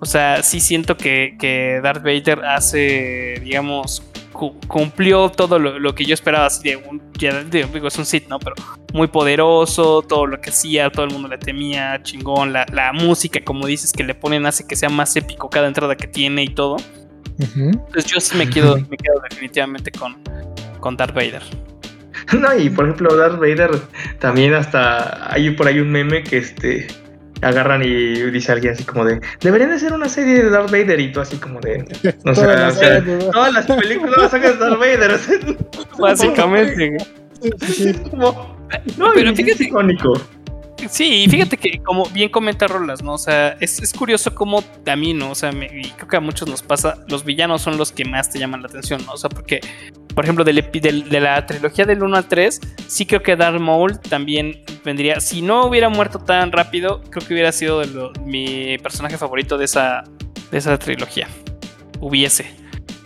O sea, sí siento que, que Darth Vader hace, digamos, cumplió todo lo, que yo esperaba así de un digo es un Sith no pero muy poderoso todo lo que hacía todo el mundo le temía chingón la, música como dices que le ponen hace que sea más épico cada entrada que tiene y todo. Entonces yo sí me quedo me quedo definitivamente con con Darth Vader. [laughs] No y por ejemplo Darth Vader también hasta hay por ahí un meme que este agarran y dice alguien así como de, deberían de ser una serie de Darth Vader y tú así como de, no sé, todas, todas las películas las sacas de Darth Vader. [laughs] Básicamente. no, pero fíjate, icónico. Sí, fíjate que como bien comenta Rolas, ¿no? O sea, es, es curioso cómo a mí, ¿no? O sea, y creo que a muchos nos pasa, los villanos son los que más te llaman la atención, ¿no? O sea, porque, por ejemplo, del, de la trilogía del 1 al 3, sí creo que Darth Maul también vendría, si no hubiera muerto tan rápido, creo que hubiera sido mi personaje favorito de esa, de esa trilogía. Hubiese.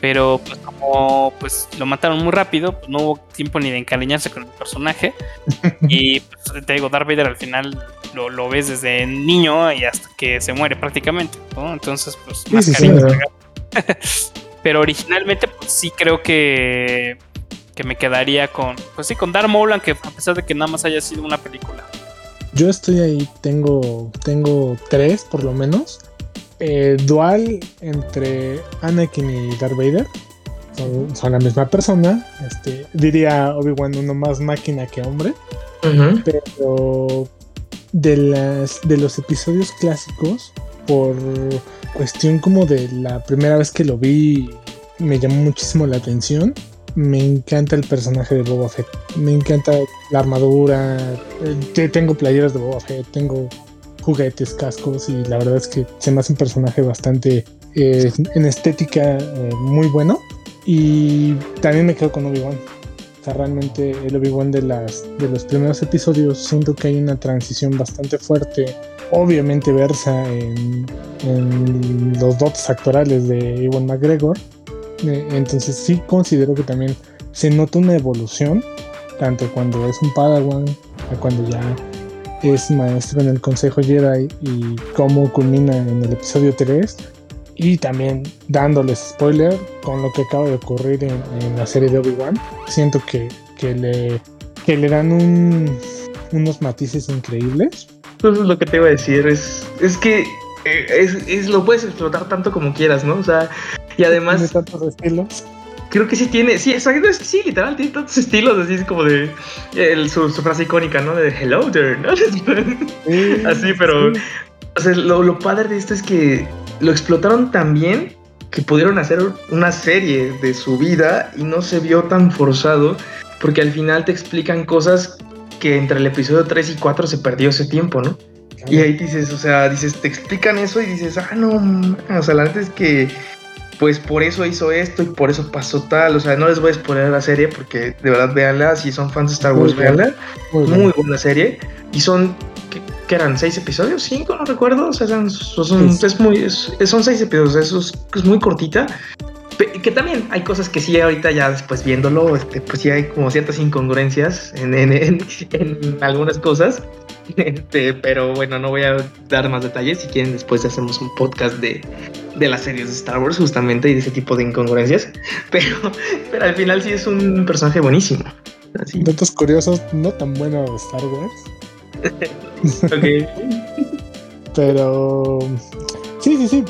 Pero pues como pues lo mataron muy rápido, pues no hubo tiempo ni de encariñarse con el personaje. [laughs] y pues, te digo, Darth Vader al final lo, ves desde niño y hasta que se muere prácticamente, Entonces, pues más cariño. [laughs] Pero originalmente, pues sí creo que, que me quedaría con, pues sí, con Darth Maul, aunque a pesar de que nada más haya sido una película. Yo estoy ahí, tengo, tengo tres por lo menos. Eh, dual entre Anakin y Darth Vader. Son, la misma persona. Este, diría Obi-Wan uno más máquina que hombre. Pero de, las, de los episodios clásicos, por cuestión como de la primera vez que lo vi, me llamó muchísimo la atención. Me encanta el personaje de Boba Fett. Me encanta la armadura. Tengo playeras de Boba Fett. Tengo juguetes, cascos y la verdad es que se me hace un personaje bastante eh, en estética eh, muy bueno. Y también me quedo con Obi-Wan. Realmente el Obi-Wan de los primeros episodios siento que hay una transición bastante fuerte. Obviamente versa en, los dotes actorales de Ewan McGregor. Eh, entonces sí considero que también se nota una evolución, tanto cuando es un Padawan, a cuando ya es maestro en el Consejo Jedi y cómo culmina en el episodio 3. Y también dándoles spoiler con lo que acaba de ocurrir en, la serie de Obi-Wan. Siento que, que, le, que le dan unos matices increíbles. Eso es lo que te iba a decir. Es, es que eh, es, lo puedes explotar tanto como quieras, ¿no? O sea, y además. Tiene tantos estilos. creo que sí tiene, sí, exacto, es que sí, literal, tiene tantos estilos, así es como de el, su, su, frase icónica, ¿no? De hello there, ¿no? [laughs] así, pero o sea, lo, lo, padre de esto es que lo explotaron tan bien que pudieron hacer una serie de su vida y no se vio tan forzado porque al final te explican cosas que entre el episodio 3 y 4 se perdió ese tiempo, ¿no? Y ahí dices, o sea, dices, te explican eso y dices, ah, no, o sea, la verdad es que pues por eso hizo esto y por eso pasó tal. O sea, no les voy a exponer la serie porque de verdad véanla. Si son fans de Star Wars, véanla. Muy, buena serie. Y son, ¿qué, eran? ¿Seis episodios? ¿Cinco? No recuerdo. O sea, son, es muy, son seis episodios. Eso es, es, muy cortita. Que también hay cosas que sí, ahorita ya después viéndolo, este, pues sí hay como ciertas incongruencias en, en, en, en algunas cosas. [laughs] Este, pero bueno, no voy a dar más detalles. Si quieren, después hacemos un podcast de, de las series de Star Wars, justamente, y de ese tipo de incongruencias. [laughs] Pero, pero al final sí es un personaje buenísimo. Datos curiosos, no tan bueno de Star Wars. Ok. pero sí, sí, sí.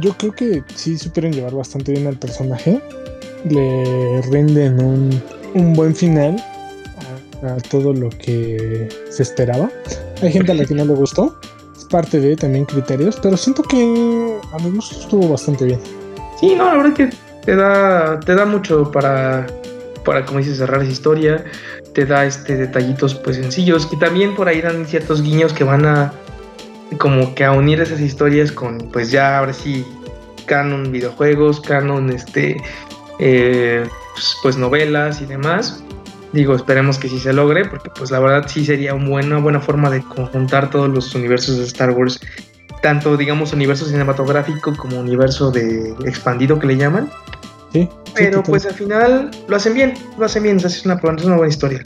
Yo creo que sí supieron llevar bastante bien al personaje. Le rinden un, un buen final a todo lo que se esperaba. Hay gente a la que no le gustó, es parte de también criterios, pero siento que a mí gusto estuvo bastante bien. Sí, no, la verdad que te da, te da mucho para, para, como dices, cerrar esa historia, te da este detallitos pues sencillos y también por ahí dan ciertos guiños que van a como que a unir esas historias con pues ya ahora sí canon videojuegos, canon este eh, pues, pues novelas y demás Digo, esperemos que sí se logre, porque pues la verdad sí sería una buena, buena forma de conjuntar todos los universos de Star Wars, tanto digamos universo cinematográfico como universo de expandido que le llaman. Sí. Pero pues al final lo hacen bien, lo hacen bien, es una, es una buena historia.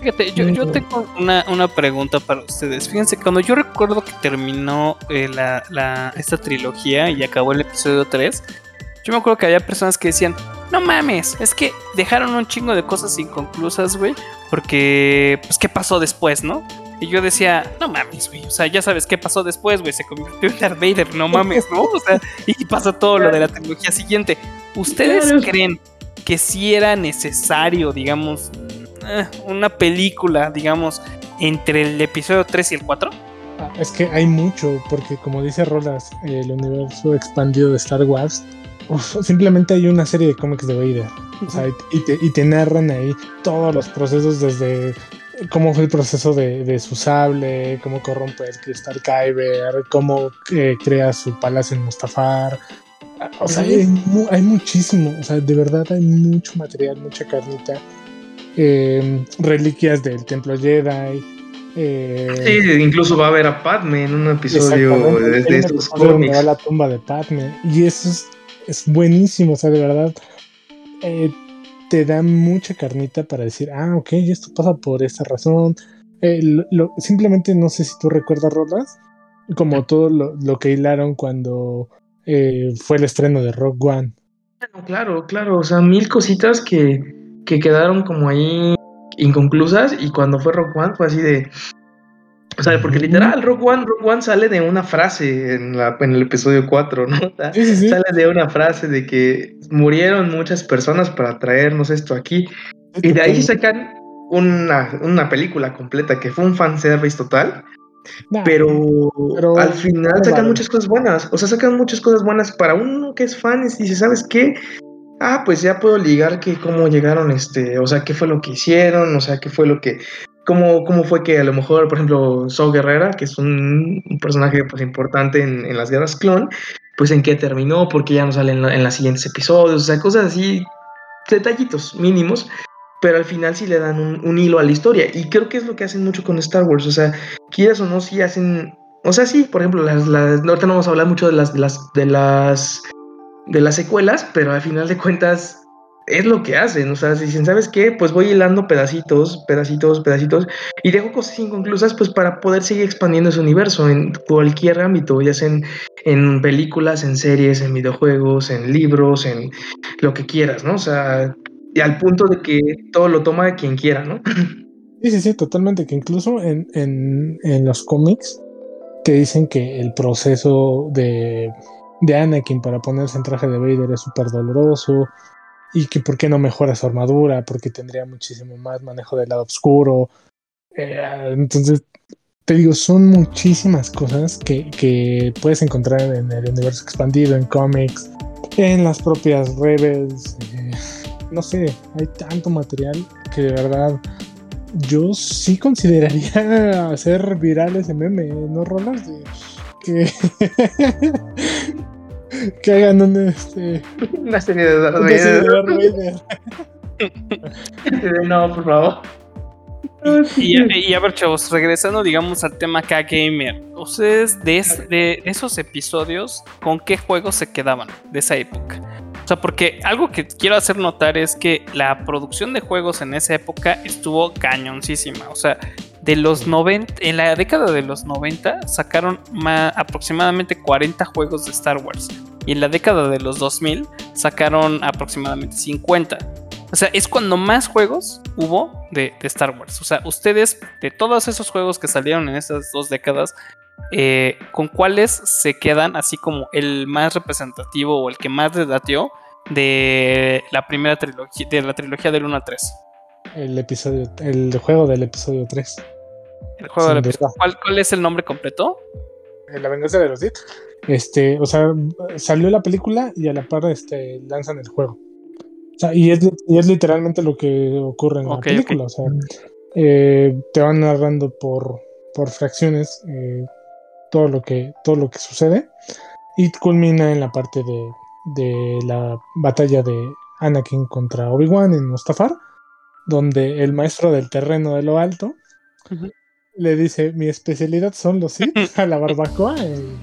Fíjate, yo, yo tengo una, una, pregunta para ustedes. Fíjense, cuando yo recuerdo que terminó eh, la, la, esta trilogía y acabó el episodio 3, yo me acuerdo que había personas que decían, no mames, es que dejaron un chingo de cosas inconclusas, güey, porque, pues, ¿qué pasó después, no? Y yo decía, no mames, güey, o sea, ya sabes qué pasó después, güey, se convirtió en Darth Vader, no mames, ¿no? O sea, y pasó todo lo de la tecnología siguiente. ¿Ustedes creen que si era necesario, digamos, eh, una película, digamos, entre el episodio 3 y el 4? Ah, es que hay mucho, porque como dice Rolas, el universo expandido de Star Wars simplemente hay una serie de cómics de Vader. O sea, y, te, y, te, narran ahí todos los procesos desde cómo fue el proceso de, de su sable, cómo corrompe el cristal Kyber, cómo eh, crea su palacio en Mustafar. O sea, hay, hay, muchísimo, o sea, de verdad hay mucho material, mucha carnita. Eh, reliquias del templo Jedi. Eh, sí, incluso va a haber a Padme en un episodio de, de estos cómics. la tumba de Padme. Y eso es es buenísimo, o sea, de verdad. Eh, te da mucha carnita para decir, ah, ok, esto pasa por esta razón. Eh, simplemente no sé si tú recuerdas, Rodas, como todo lo, que hilaron cuando eh, fue el estreno de Rock One. Claro, claro, o sea, mil cositas que, que quedaron como ahí inconclusas y cuando fue Rock One fue así de, o sea, porque literal, Rock One, Rock One sale de una frase en, la, en el episodio 4, ¿no? Sale de una frase de que murieron muchas personas para traernos esto aquí. y de ahí sacan una, una, película completa que fue un fanservice total. Pero, al final sacan muchas cosas buenas. O sea, sacan muchas cosas buenas para uno que es fan y dice, ¿sabes qué? Ah, pues ya puedo ligar que cómo llegaron, este, o sea, qué fue lo que hicieron, o sea, qué fue lo que ¿Cómo, ¿Cómo, fue que a lo mejor, por ejemplo, Saul Guerrera, que es un, personaje pues, importante en, las guerras clon, pues en qué terminó, porque ya no sale en, en los siguientes episodios, o sea, cosas así, detallitos mínimos, pero al final sí le dan un, hilo a la historia. Y creo que es lo que hacen mucho con Star Wars, o sea, quieras o no, sí hacen, o sea, sí, por ejemplo, las, ahorita no vamos a hablar mucho de las, de las, de las, de las secuelas, pero al final de cuentas es lo que hacen, o sea, si dicen, ¿sabes qué? Pues voy hilando pedacitos, pedacitos, pedacitos, y dejo cosas inconclusas, pues para poder seguir expandiendo ese universo en cualquier ámbito, ya sea en, películas, en series, en videojuegos, en libros, en lo que quieras, ¿no? O sea, y al punto de que todo lo toma quien quiera, ¿no? Sí, sí, sí, totalmente, que incluso en, en, en los cómics te dicen que el proceso de, de Anakin para ponerse en traje de Vader es súper doloroso, y que por qué no mejora su armadura, porque tendría muchísimo más manejo del lado oscuro. Eh, entonces, te digo, son muchísimas cosas que, que, puedes encontrar en el universo expandido, en cómics, en las propias Rebels. Eh, no sé, hay tanto material que de verdad yo sí consideraría [laughs] hacer viral ese meme, ¿no, Rolas? De que, [laughs] que hagan un, este, una serie de Darth Vader. [laughs] no, por favor. Y, a ver, chavos, regresando, digamos, al tema K-Gamer. Ustedes, de, de, esos episodios, ¿con qué juegos se quedaban de esa época? O sea, porque algo que quiero hacer notar es que la producción de juegos en esa época estuvo cañoncísima. O sea, de los 90, en la década de los 90 sacaron aproximadamente 40 juegos de Star Wars. Y en la década de los 2000 sacaron aproximadamente 50. O sea, es cuando más juegos hubo de, Star Wars. O sea, ustedes, de todos esos juegos que salieron en esas dos décadas, eh, ¿con cuáles se quedan así como el más representativo o el que más les de la primera trilogía, de la trilogía del 1 al 3? El episodio, el juego del episodio 3. El juego del episodio. ¿Cuál, ¿Cuál, es el nombre completo? La venganza de los Sith. Este, o sea, salió la película y a la par este, lanzan el juego. Sea, y es, y es literalmente lo que ocurre en la película. O sea, eh, te van narrando por, por fracciones eh, todo lo que todo lo que sucede y culmina en la parte de, de la batalla de Anakin contra Obi-Wan en Mustafar donde el maestro del terreno de lo alto le dice, mi especialidad son los Sith [laughs] a la barbacoa y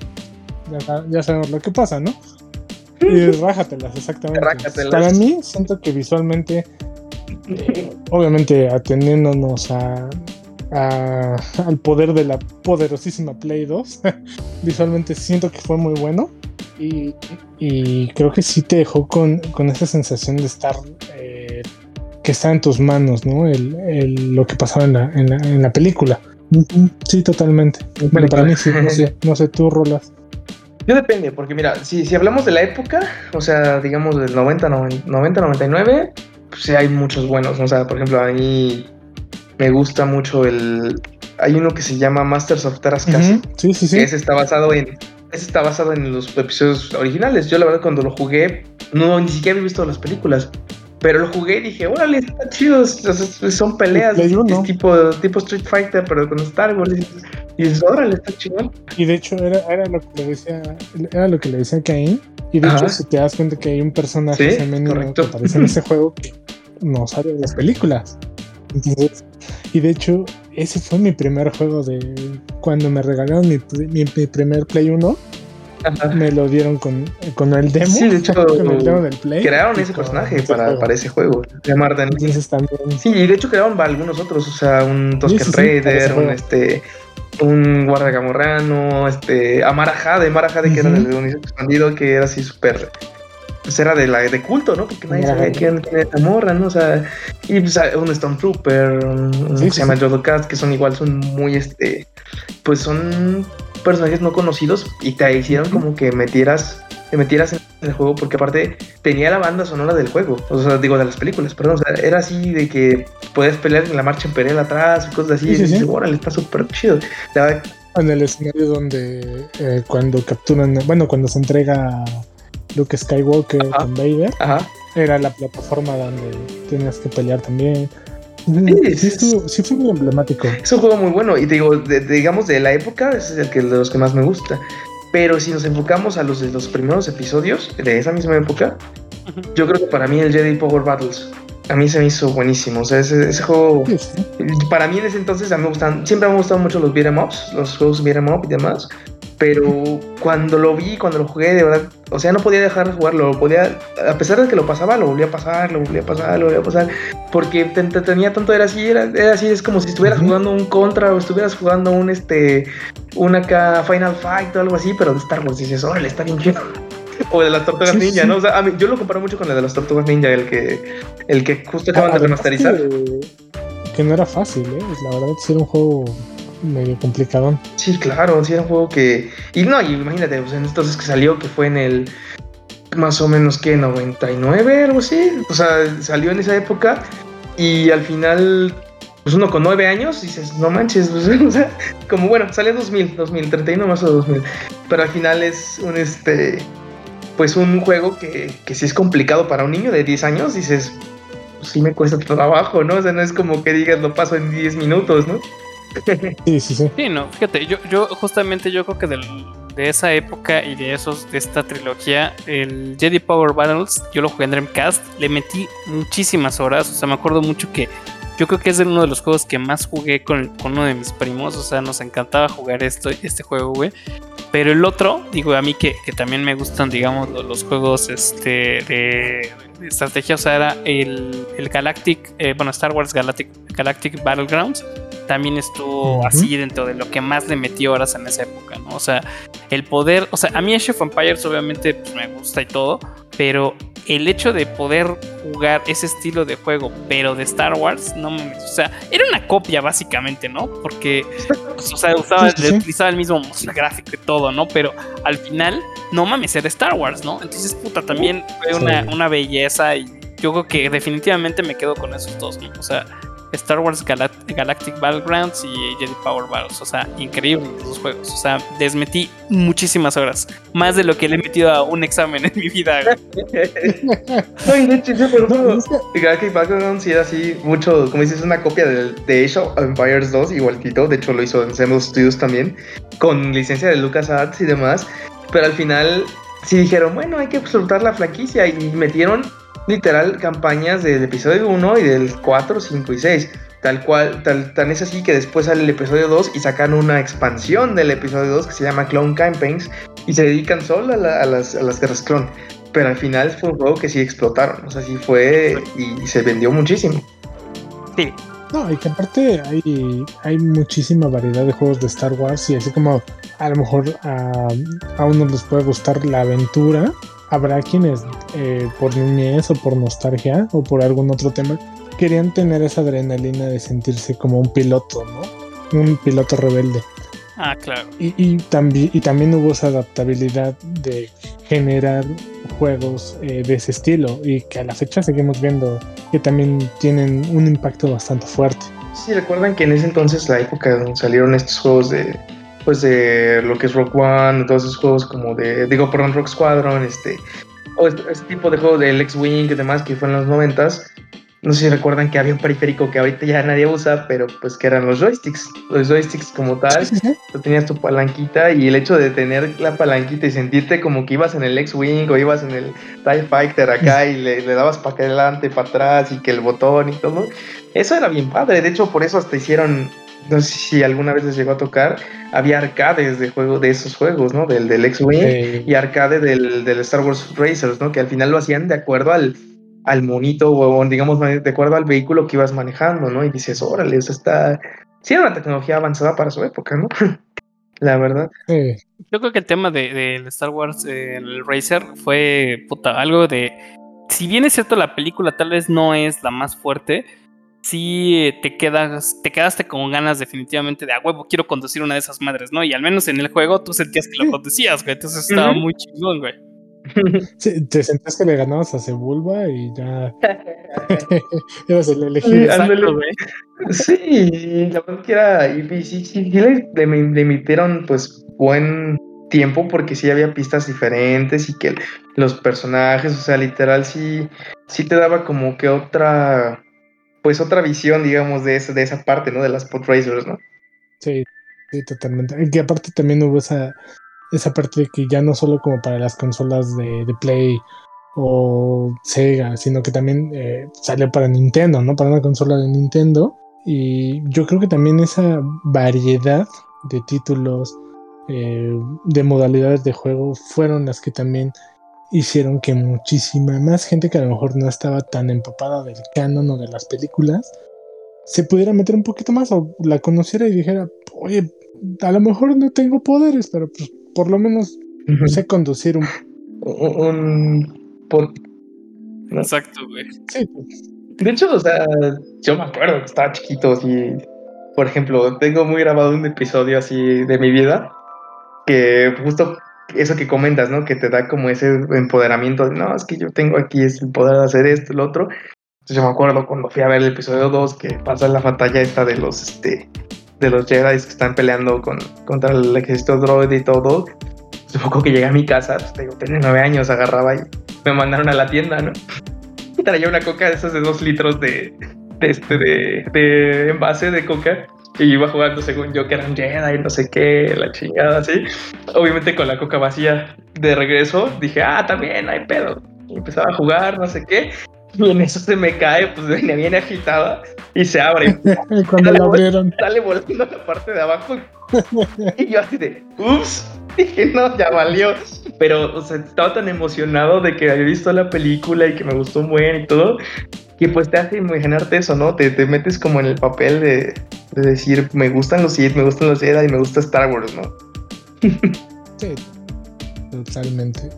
ya, sabemos lo que pasa, ¿no? Y [laughs] rájatelas, exactamente. Para mí, siento que visualmente, eh, obviamente atendiéndonos a, al poder de la poderosísima Play 2, [laughs] visualmente siento que fue muy bueno. Y, y creo que sí te dejó con, con esa sensación de estar eh, que está en tus manos, ¿no? El, lo que pasaba en la, en la, película. Sí, totalmente. Bueno, para mí sí, no sé, no sé, tú rolas. Yo depende, porque mira, si, si hablamos de la época, o sea, digamos del 90, 90 99, pues sí hay muchos buenos, O sea, por ejemplo, a mí me gusta mucho el... Hay uno que se llama Masters of Terrascas. Sí, sí, sí. ese está basado en... Ese está basado en los episodios originales. Yo la verdad cuando lo jugué, no, ni siquiera había visto las películas. Pero lo jugué y dije, órale, está chido. Son peleas tipo, tipo Street Fighter, pero con Star Wars. Y dices, órale, está chido. Y de hecho, era, era lo que le decía, era lo que le decía Cain. Y de hecho, si te das cuenta que hay un personaje femenino que aparece en ese [laughs] juego que no sale de las películas. Entonces, y de hecho, ese fue mi primer juego de cuando me regalaron mi, mi, mi primer Play 1 me lo dieron con, con el demo. Sí, de hecho, con el demo del Play. Crearon ese personaje para, para, ese juego. Sí, y de hecho crearon algunos otros, o sea, un Tosken Raider, un este un guarda gamorrano, este, Amara Jade, Amara Jade, que era del universo expandido, que era así súper pues era de la de culto, ¿no? Porque nadie sabía quién era esta morra, ¿no? O sea, y pues un Stormtrooper, un, se llama Jodo Cat, que son igual, son muy este, pues son personajes no conocidos y te hicieron como que metieras, te metieras en el juego porque aparte tenía la banda sonora del juego, o sea, digo de las películas, perdón, o sea, era así de que puedes pelear en la marcha imperial atrás y cosas así, y dices, órale, está súper chido. en el escenario donde eh, cuando capturan, bueno, cuando se entrega Luke Skywalker con Vader, era la plataforma donde tenías que pelear también. Sí, sí, fue muy emblemático. Es un juego muy bueno y digo, digamos de la época, ese es el que de los que más me gusta. Pero si nos enfocamos a los de los primeros episodios de esa misma época, yo creo que para mí el Jedi Power Battles a mí se me hizo buenísimo. O sea, ese, juego, para mí en ese entonces a mí me gustan, siempre me han gustado mucho los beat'em ups, los juegos beat'em up y demás pero cuando lo vi, cuando lo jugué, de verdad, o sea, no podía dejar de jugarlo, podía, a pesar de que lo pasaba, lo volvía a pasar, lo volvía a pasar, lo volvía a pasar, porque te, tenía tanto, era así, era, así, es como si estuvieras jugando un Contra o estuvieras jugando un, este, un acá Final Fight o algo así, pero de Star Wars, dices, órale, está bien chido. [laughs] O de las tortugas ninja, ¿no? O sea, a mí, yo lo comparo mucho con el de las tortugas ninja, el que, el que justo acaban de remasterizar. Que, que, no era fácil, ¿eh? La verdad, sí era un juego medio complicado. Sí, claro, sí era un juego que. Y no, y imagínate, pues entonces que salió, que fue en el. más o menos que 99, algo así. O sea, salió en esa época y al final, pues uno con 9 años dices, no manches, [laughs] o sea, como bueno, sale 2000, 2031 más o 2000. Pero al final es un este pues un juego que, que si es complicado para un niño de 10 años, dices, pues sí me cuesta trabajo, ¿no? O sea, no es como que digas lo paso en 10 minutos, ¿no? Sí, sí, sí. Sí, no, fíjate, yo, yo justamente yo creo que del, de esa época y de esos, de esta trilogía, el Jedi Power Battles, yo lo jugué en Dreamcast, le metí muchísimas horas, o sea, me acuerdo mucho que yo creo que es uno de los juegos que más jugué con, con uno de mis primos, o sea, nos encantaba jugar esto, este juego, güey. Pero el otro, digo, a mí que, que también me gustan, digamos, los, juegos este, de, estrategia, o sea, era el, el Galactic, eh, bueno, Star Wars Galactic, Galactic Battlegrounds, también estuvo así dentro de lo que más le metió horas en esa época, ¿no? O sea, el poder, o sea, a mí Age of Empires obviamente pues, me gusta y todo, pero el hecho de poder jugar ese estilo de juego, pero de Star Wars, no mames, o sea, era una copia básicamente, ¿no? Porque, pues, o sea, usaba, utilizaba el mismo gráfico y todo, ¿no? Pero al final, no mames, era Star Wars, ¿no? Entonces, puta, también fue una, una belleza y yo creo que definitivamente me quedo con esos dos, ¿no? O sea, Star Wars Galactic Battlegrounds y Jedi Power Battles. O sea, increíbles los juegos. O sea, desmetí muchísimas horas. Más de lo que le he metido a un examen en mi vida. [laughs] no, Galactic Battlegrounds sí era así, mucho, como dices, una copia de, de Age of Empires 2, igualito. De hecho, lo hizo en Semble Studios también, con licencia de LucasArts y demás. Pero al final sí dijeron, bueno, hay que explotar la franquicia y metieron literal campañas del episodio 1 y del 4, 5 y 6. Tal cual, tal, tan es así que después sale el episodio 2 y sacan una expansión del episodio 2 que se llama Clone Campaigns y se dedican solo a, las, a las guerras clon. Pero al final fue un juego que sí explotaron, o sea, sí fue y se vendió muchísimo. Sí. No, y que aparte hay, hay muchísima variedad de juegos de Star Wars y así como a lo mejor a, a uno les puede gustar la aventura, habrá quienes eh, por niñez o por nostalgia o por algún otro tema querían tener esa adrenalina de sentirse como un piloto, ¿no? Un piloto rebelde. Ah, claro. Y, también, y también hubo esa adaptabilidad de generar juegos eh, de ese estilo y que a la fecha seguimos viendo que también tienen un impacto bastante fuerte. Sí, recuerdan que en ese entonces, la época donde salieron estos juegos de pues de lo que es Rock One, todos esos juegos como de, digo, perdón, Rock Squadron, este, o este, este tipo de juegos del X-Wing y demás que fue en los noventas. No sé si recuerdan que había un periférico que ahorita ya nadie usa, pero pues que eran los joysticks. Los joysticks como tal, tú tenías tu palanquita y el hecho de tener la palanquita y sentirte como que ibas en el X-Wing o ibas en el TIE Fighter acá y le, le dabas para adelante, para atrás y que el botón y todo. Eso era bien padre. De hecho, por eso hasta hicieron no sé si alguna vez les llegó a tocar, había arcades de juego de esos juegos, ¿no? Del, del X-Wing y arcade del, del, Star Wars Racers, ¿no? Que al final lo hacían de acuerdo al, al monito o, digamos, de acuerdo al vehículo que ibas manejando, ¿no? Y dices, órale, eso está... Sí, era una tecnología avanzada para su época, ¿no? [laughs] La verdad. Yo creo que el tema del de, Star Wars, el Racer, fue puta, algo de... Si bien es cierto, la película tal vez no es la más fuerte, sí te quedas, te quedaste con ganas definitivamente de a huevo, quiero conducir una de esas madres, ¿no? Y al menos en el juego tú sentías que lo conducías, güey. Entonces estaba muy chingón, güey. [laughs] Sí, te sentías que le ganabas a Sebulba y ya [laughs] eras el elegido. Sí, la verdad que era. Y sí, sí, le, le, emitieron pues buen tiempo porque sí había pistas diferentes y que los personajes, o sea, literal sí, sí te daba como que otra pues otra visión, digamos, de, esa, de esa parte, ¿no? De las pod racers, ¿no? Sí, sí, totalmente. Que aparte también hubo esa, esa parte de que ya no solo como para las consolas de, Play o Sega, sino que también eh, salió para Nintendo, ¿no? Para una consola de Nintendo. Y yo creo que también esa variedad de títulos, eh, de modalidades de juego, fueron las que también hicieron que muchísima más gente que a lo mejor no estaba tan empapada del canon o de las películas se pudiera meter un poquito más o la conociera y dijera, oye, a lo mejor no tengo poderes, pero pues por lo menos sé conducir un... un... Exacto, güey. Sí. De hecho, o sea, yo me acuerdo que estaba chiquito y, por ejemplo, tengo muy grabado un episodio así de mi vida que justo eso que comentas, ¿no? Que te da como ese empoderamiento de, no, es que yo tengo aquí el poder de hacer esto, el otro. Entonces yo me acuerdo cuando fui a ver el episodio 2 que pasa la batalla esta de los, este, de los Jedi que están peleando con, contra el ejército droid y todo. Poco que llegué a mi casa, pues, tenía nueve años, agarraba y me mandaron a la tienda, ¿no? Y traía una coca de esas de dos litros de, de, este, de, de envase de coca y iba jugando según yo que eran Jedi y no sé qué, la chingada, así. Obviamente con la coca vacía de regreso, dije, ah, también hay pedo. Y empezaba a jugar, no sé qué. Y en eso se me cae, pues [laughs] venía bien agitada y se abre. [laughs] Cuando lo abrieron. Sale volando la parte de abajo. y yo así de, ups. [laughs] Dije, no, ya valió. Pero, o sea, estaba tan emocionado de que había visto la película y que me gustó muy bien y todo, que pues te hace imaginarte eso, ¿no? Te, te metes como en el papel de, de decir, me gustan los Sith, me gustan los Jedi y me gusta Star Wars, ¿no? [laughs] sí, totalmente.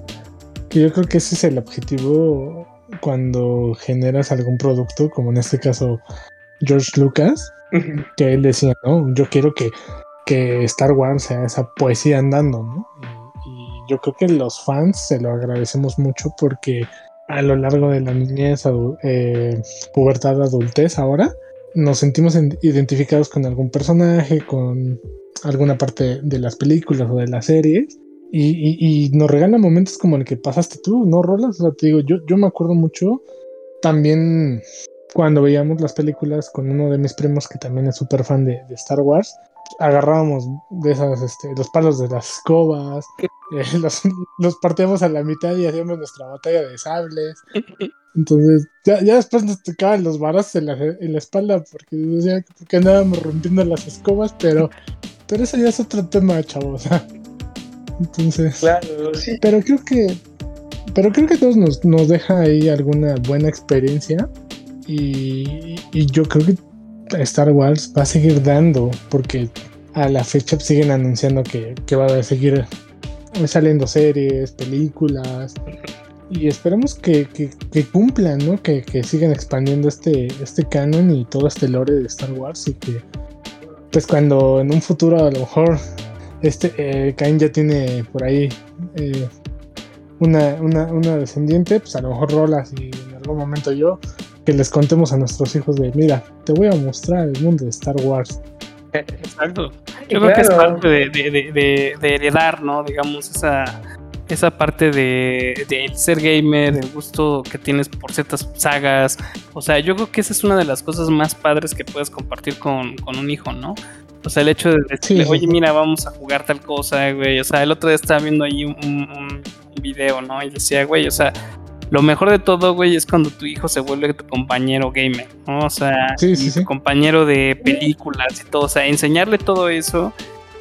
Yo creo que ese es el objetivo cuando generas algún producto, como en este caso George Lucas, que él decía, ¿no? Yo quiero que, que Star Wars sea esa poesía andando, ¿no? Y, y, yo creo que los fans se lo agradecemos mucho porque a lo largo de la niñez, eh, pubertad, adultez ahora, nos sentimos identificados con algún personaje, con alguna parte de las películas o de las series. Y, y, nos regalan momentos como el que pasaste tú, ¿no, Rolas? O sea, te digo, yo, yo me acuerdo mucho también cuando veíamos las películas con uno de mis primos que también es súper fan de, Star Wars, agarrábamos de esas, este, los palos de las escobas, eh, [laughs] los, los, partíamos a la mitad y hacíamos nuestra batalla de sables. [laughs] Entonces, ya, ya después nos tocaban los varas en la, en la espalda porque decía que andábamos rompiendo las escobas, pero, pero eso ya es otro tema, chavos. [laughs] Entonces, claro, sí. pero creo que, pero creo que todos nos, nos deja ahí alguna buena experiencia y, y yo creo que Star Wars va a seguir dando porque a la fecha siguen anunciando que, que va a seguir saliendo series, películas y esperemos que, que, cumplan, ¿no? Que, que, sigan expandiendo este, este canon y todo este lore de Star Wars y que pues cuando en un futuro a lo mejor este eh, ya tiene por ahí eh, una, una, una, descendiente, pues a lo mejor rolas y en algún momento yo, que les contemos a nuestros hijos de, mira, te voy a mostrar el mundo de Star Wars. Exacto. Yo creo que es parte de, de, de, de, heredar, ¿no? Digamos, esa, esa parte de, de, ser gamer, el gusto que tienes por ciertas sagas. O sea, yo creo que esa es una de las cosas más padres que puedes compartir con, con un hijo, ¿no? O sea, el hecho de decirle, sí, oye, mira, vamos a jugar tal cosa, güey. O sea, el otro día estaba viendo ahí un, un, video, ¿no? Y decía, güey, o sea, lo mejor de todo, güey, es cuando tu hijo se vuelve tu compañero gamer, ¿no? O sea, sí, sí, tu compañero de películas y todo. O sea, enseñarle todo eso,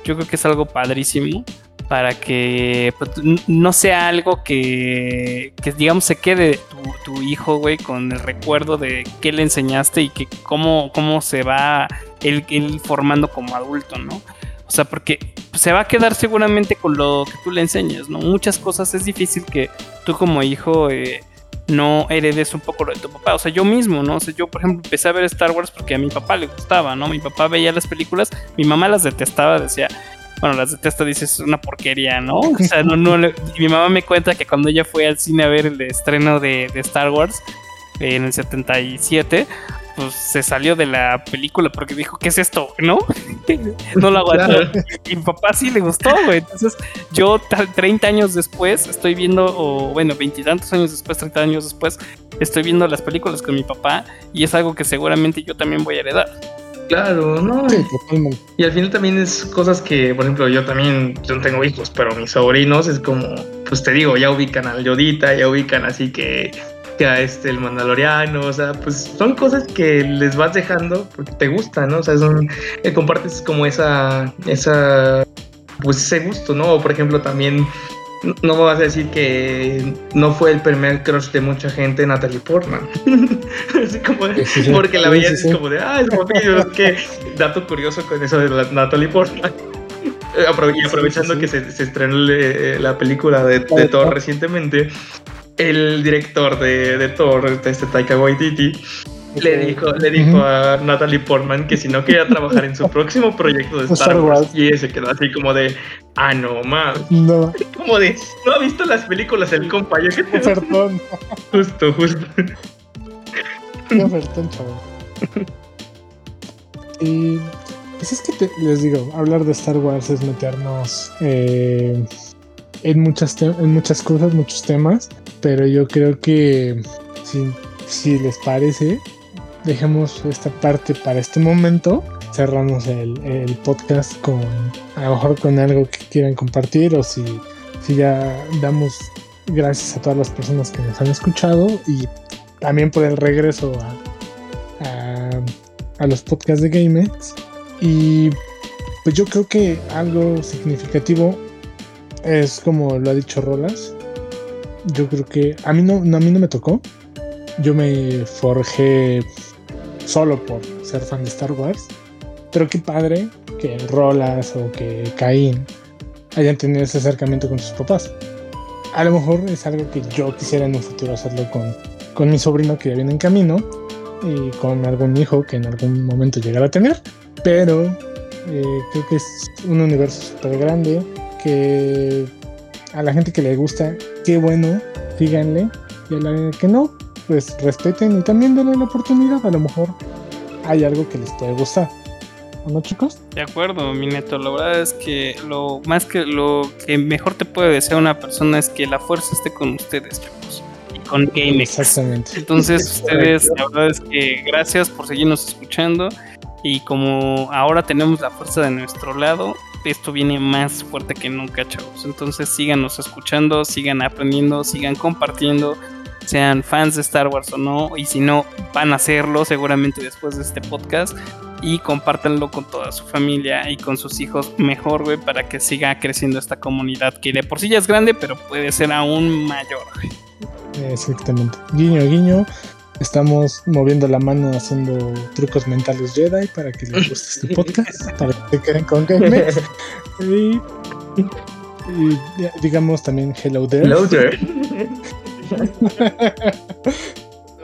yo creo que es algo padrísimo para que pues, no sea algo que, que, digamos, se quede tu, tu hijo, güey, con el recuerdo de qué le enseñaste y que cómo, cómo se va él, él formando como adulto, ¿no? O sea, porque se va a quedar seguramente con lo que tú le enseñas, ¿no? Muchas cosas es difícil que tú como hijo eh, no heredes un poco lo de tu papá. O sea, yo mismo, ¿no? O sea, yo, por ejemplo, empecé a ver Star Wars porque a mi papá le gustaba, ¿no? Mi papá veía las películas, mi mamá las detestaba, decía, bueno, las detesta, dices, es una porquería, ¿no? O sea, no, no, le... mi mamá me cuenta que cuando ella fue al cine a ver el estreno de, de Star Wars eh, en el 77, pues se salió de la película porque dijo, ¿qué es esto? ¿No? [laughs] no lo aguantó. Claro. Y mi papá sí le gustó, güey. Entonces, yo 30 años después estoy viendo, o bueno, veintitantos años después, 30 años después, estoy viendo las películas con mi papá y es algo que seguramente yo también voy a heredar. Claro, no. Sí, y al final también es cosas que, por ejemplo, yo también, yo no tengo hijos, pero mis sobrinos es como, pues te digo, ya ubican al Yodita, ya ubican así que a este el Mandaloriano, o sea, pues son cosas que les vas dejando porque te gustan, ¿no? O sea, son eh, compartes como esa esa pues ese gusto, ¿no? O por ejemplo, también no me vas a decir que no fue el primer crush de mucha gente Natalie Portman. [laughs] Así como de, sí, sí, porque la veías sí, como de, ah, es guapillo, es que dato curioso con eso de la Natalie Portman. [laughs] Y aprovechando que se, se estrenó le, la película de, de Thor recientemente, el director de, de Thor, este Taika Waititi, le dijo, le dijo a Natalie Portman que si no quería trabajar en su [laughs] próximo proyecto de Star, Wars, y ella se quedó así como de, ah, no, más. No. [laughs] Como de, no ha visto las películas el compa, yo que te... Ofertón. [laughs] Justo, justo. Qué ofertón, chaval. Y pues es que te- les digo, hablar de Star Wars es meternos eh, en, muchas en muchas cosas, muchos temas, pero yo creo que si, les parece, dejemos esta parte para este momento, cerramos el, podcast con a lo mejor con algo que quieran compartir o si, ya damos gracias a todas las personas que nos han escuchado y también por el regreso a, a los podcasts de GameX. Y pues yo creo que algo significativo es como lo ha dicho Rolas. Yo creo que a mí no, a mí no me tocó. Yo me forjé solo por ser fan de Star Wars. Pero qué padre que Rolas o que Caín hayan tenido ese acercamiento con sus papás. A lo mejor es algo que yo quisiera en un futuro hacerlo con, con mi sobrino que ya viene en camino y con algún hijo que en algún momento llegará a tener. Pero eh, creo que es un universo súper grande que a la gente que le gusta, qué bueno, síganle. Y a la que no, pues respeten y también denle la oportunidad. A lo mejor hay algo que les puede gustar. ¿O no, chicos? De acuerdo, mi neto. La verdad es que lo más que lo que mejor te puede desear una persona es que la fuerza esté con ustedes, chicos. Y con GameX. Exactamente. Entonces, ustedes, la verdad es que gracias por seguirnos escuchando. Y como ahora tenemos la fuerza de nuestro lado, esto viene más fuerte que nunca, chavos. Entonces, síganos escuchando, sigan aprendiendo, sigan compartiendo, sean fans de Star Wars o no. Y si no, van a hacerlo seguramente después de este podcast. Y compártanlo con toda su familia y con sus hijos mejor, güey, para que siga creciendo esta comunidad que de por sí ya es grande, pero puede ser aún mayor, güey. Exactamente. Guiño, guiño. Estamos moviendo la mano haciendo trucos mentales Jedi para que les guste este [laughs] podcast, para que se queden con GameX. Y, digamos también Hello There. Hello there.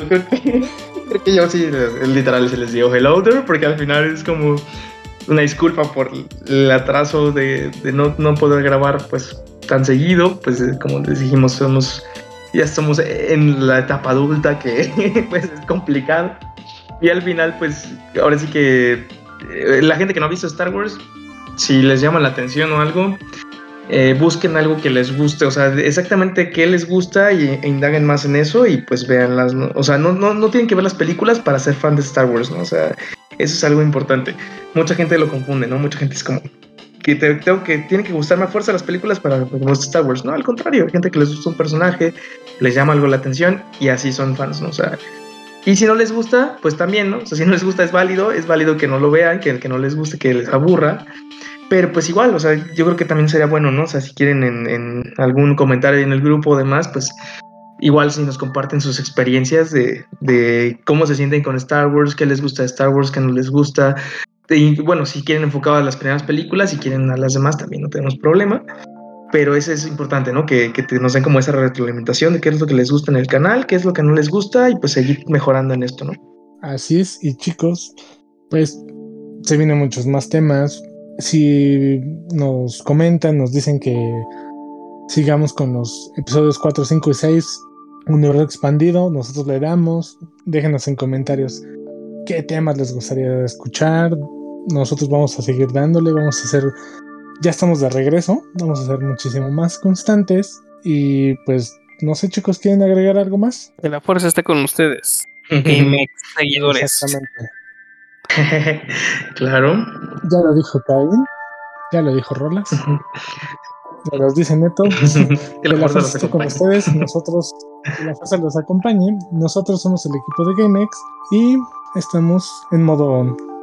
creo, que, creo que yo sí, literal, se les digo hello there, porque al final es como una disculpa por el atraso de, de no, no poder grabar pues tan seguido, pues eh, como les dijimos, somos ya estamos en la etapa adulta que [laughs] pues es complicado. Y al final, pues ahora sí que eh, la gente que no ha visto Star Wars, si les llama la atención o algo, eh, busquen algo que les guste, o sea, exactamente qué les gusta y, e indaguen más en eso y pues veanlas, ¿no? O sea, no, no, no tienen que ver las películas para ser fan de Star Wars, ¿no? O sea, eso es algo importante. Mucha gente lo confunde, ¿no? Mucha gente es como que te- tengo que tiene que gustarme a fuerza las películas para que me guste Star Wars, ¿no? Al contrario, hay gente que les gusta un personaje, les llama algo la atención y así son fans, ¿no? O sea, y si no les gusta, pues también, ¿no? O sea, si no les gusta es válido, es válido que no lo vean, que, que no les guste, que les aburra. Pero pues igual, o sea, yo creo que también sería bueno, ¿no? O sea, si quieren en, en algún comentario en el grupo o demás, pues igual si nos comparten sus experiencias de, de cómo se sienten con Star Wars, qué les gusta de Star Wars, qué no les gusta. Y bueno, si quieren enfocado a las primeras películas, si quieren a las demás, también no tenemos problema. Pero eso es importante, ¿no? Que, nos den como esa retroalimentación de qué es lo que les gusta en el canal, qué es lo que no les gusta y pues seguir mejorando en esto, ¿no? Así es, y chicos, pues se vienen muchos más temas. Si nos comentan, nos dicen que sigamos con los episodios 4, 5 y 6, universo expandido, nosotros le damos. Déjenos en comentarios qué temas les gustaría escuchar. Nosotros vamos a seguir dándole, vamos a hacer, ya estamos de regreso, vamos a ser muchísimo más constantes. Y pues, no sé chicos, ¿quieren agregar algo más? Que la fuerza esté con ustedes. [laughs] GameX seguidores. Exactamente. [laughs] claro. Ya lo dijo Kain, ya lo dijo Rolas, [laughs] ya los dice Neto. [laughs] que la la fuerza fuerza esté con ustedes, nosotros, que la fuerza los acompañe. Nosotros somos el equipo de GameX y estamos en modo on.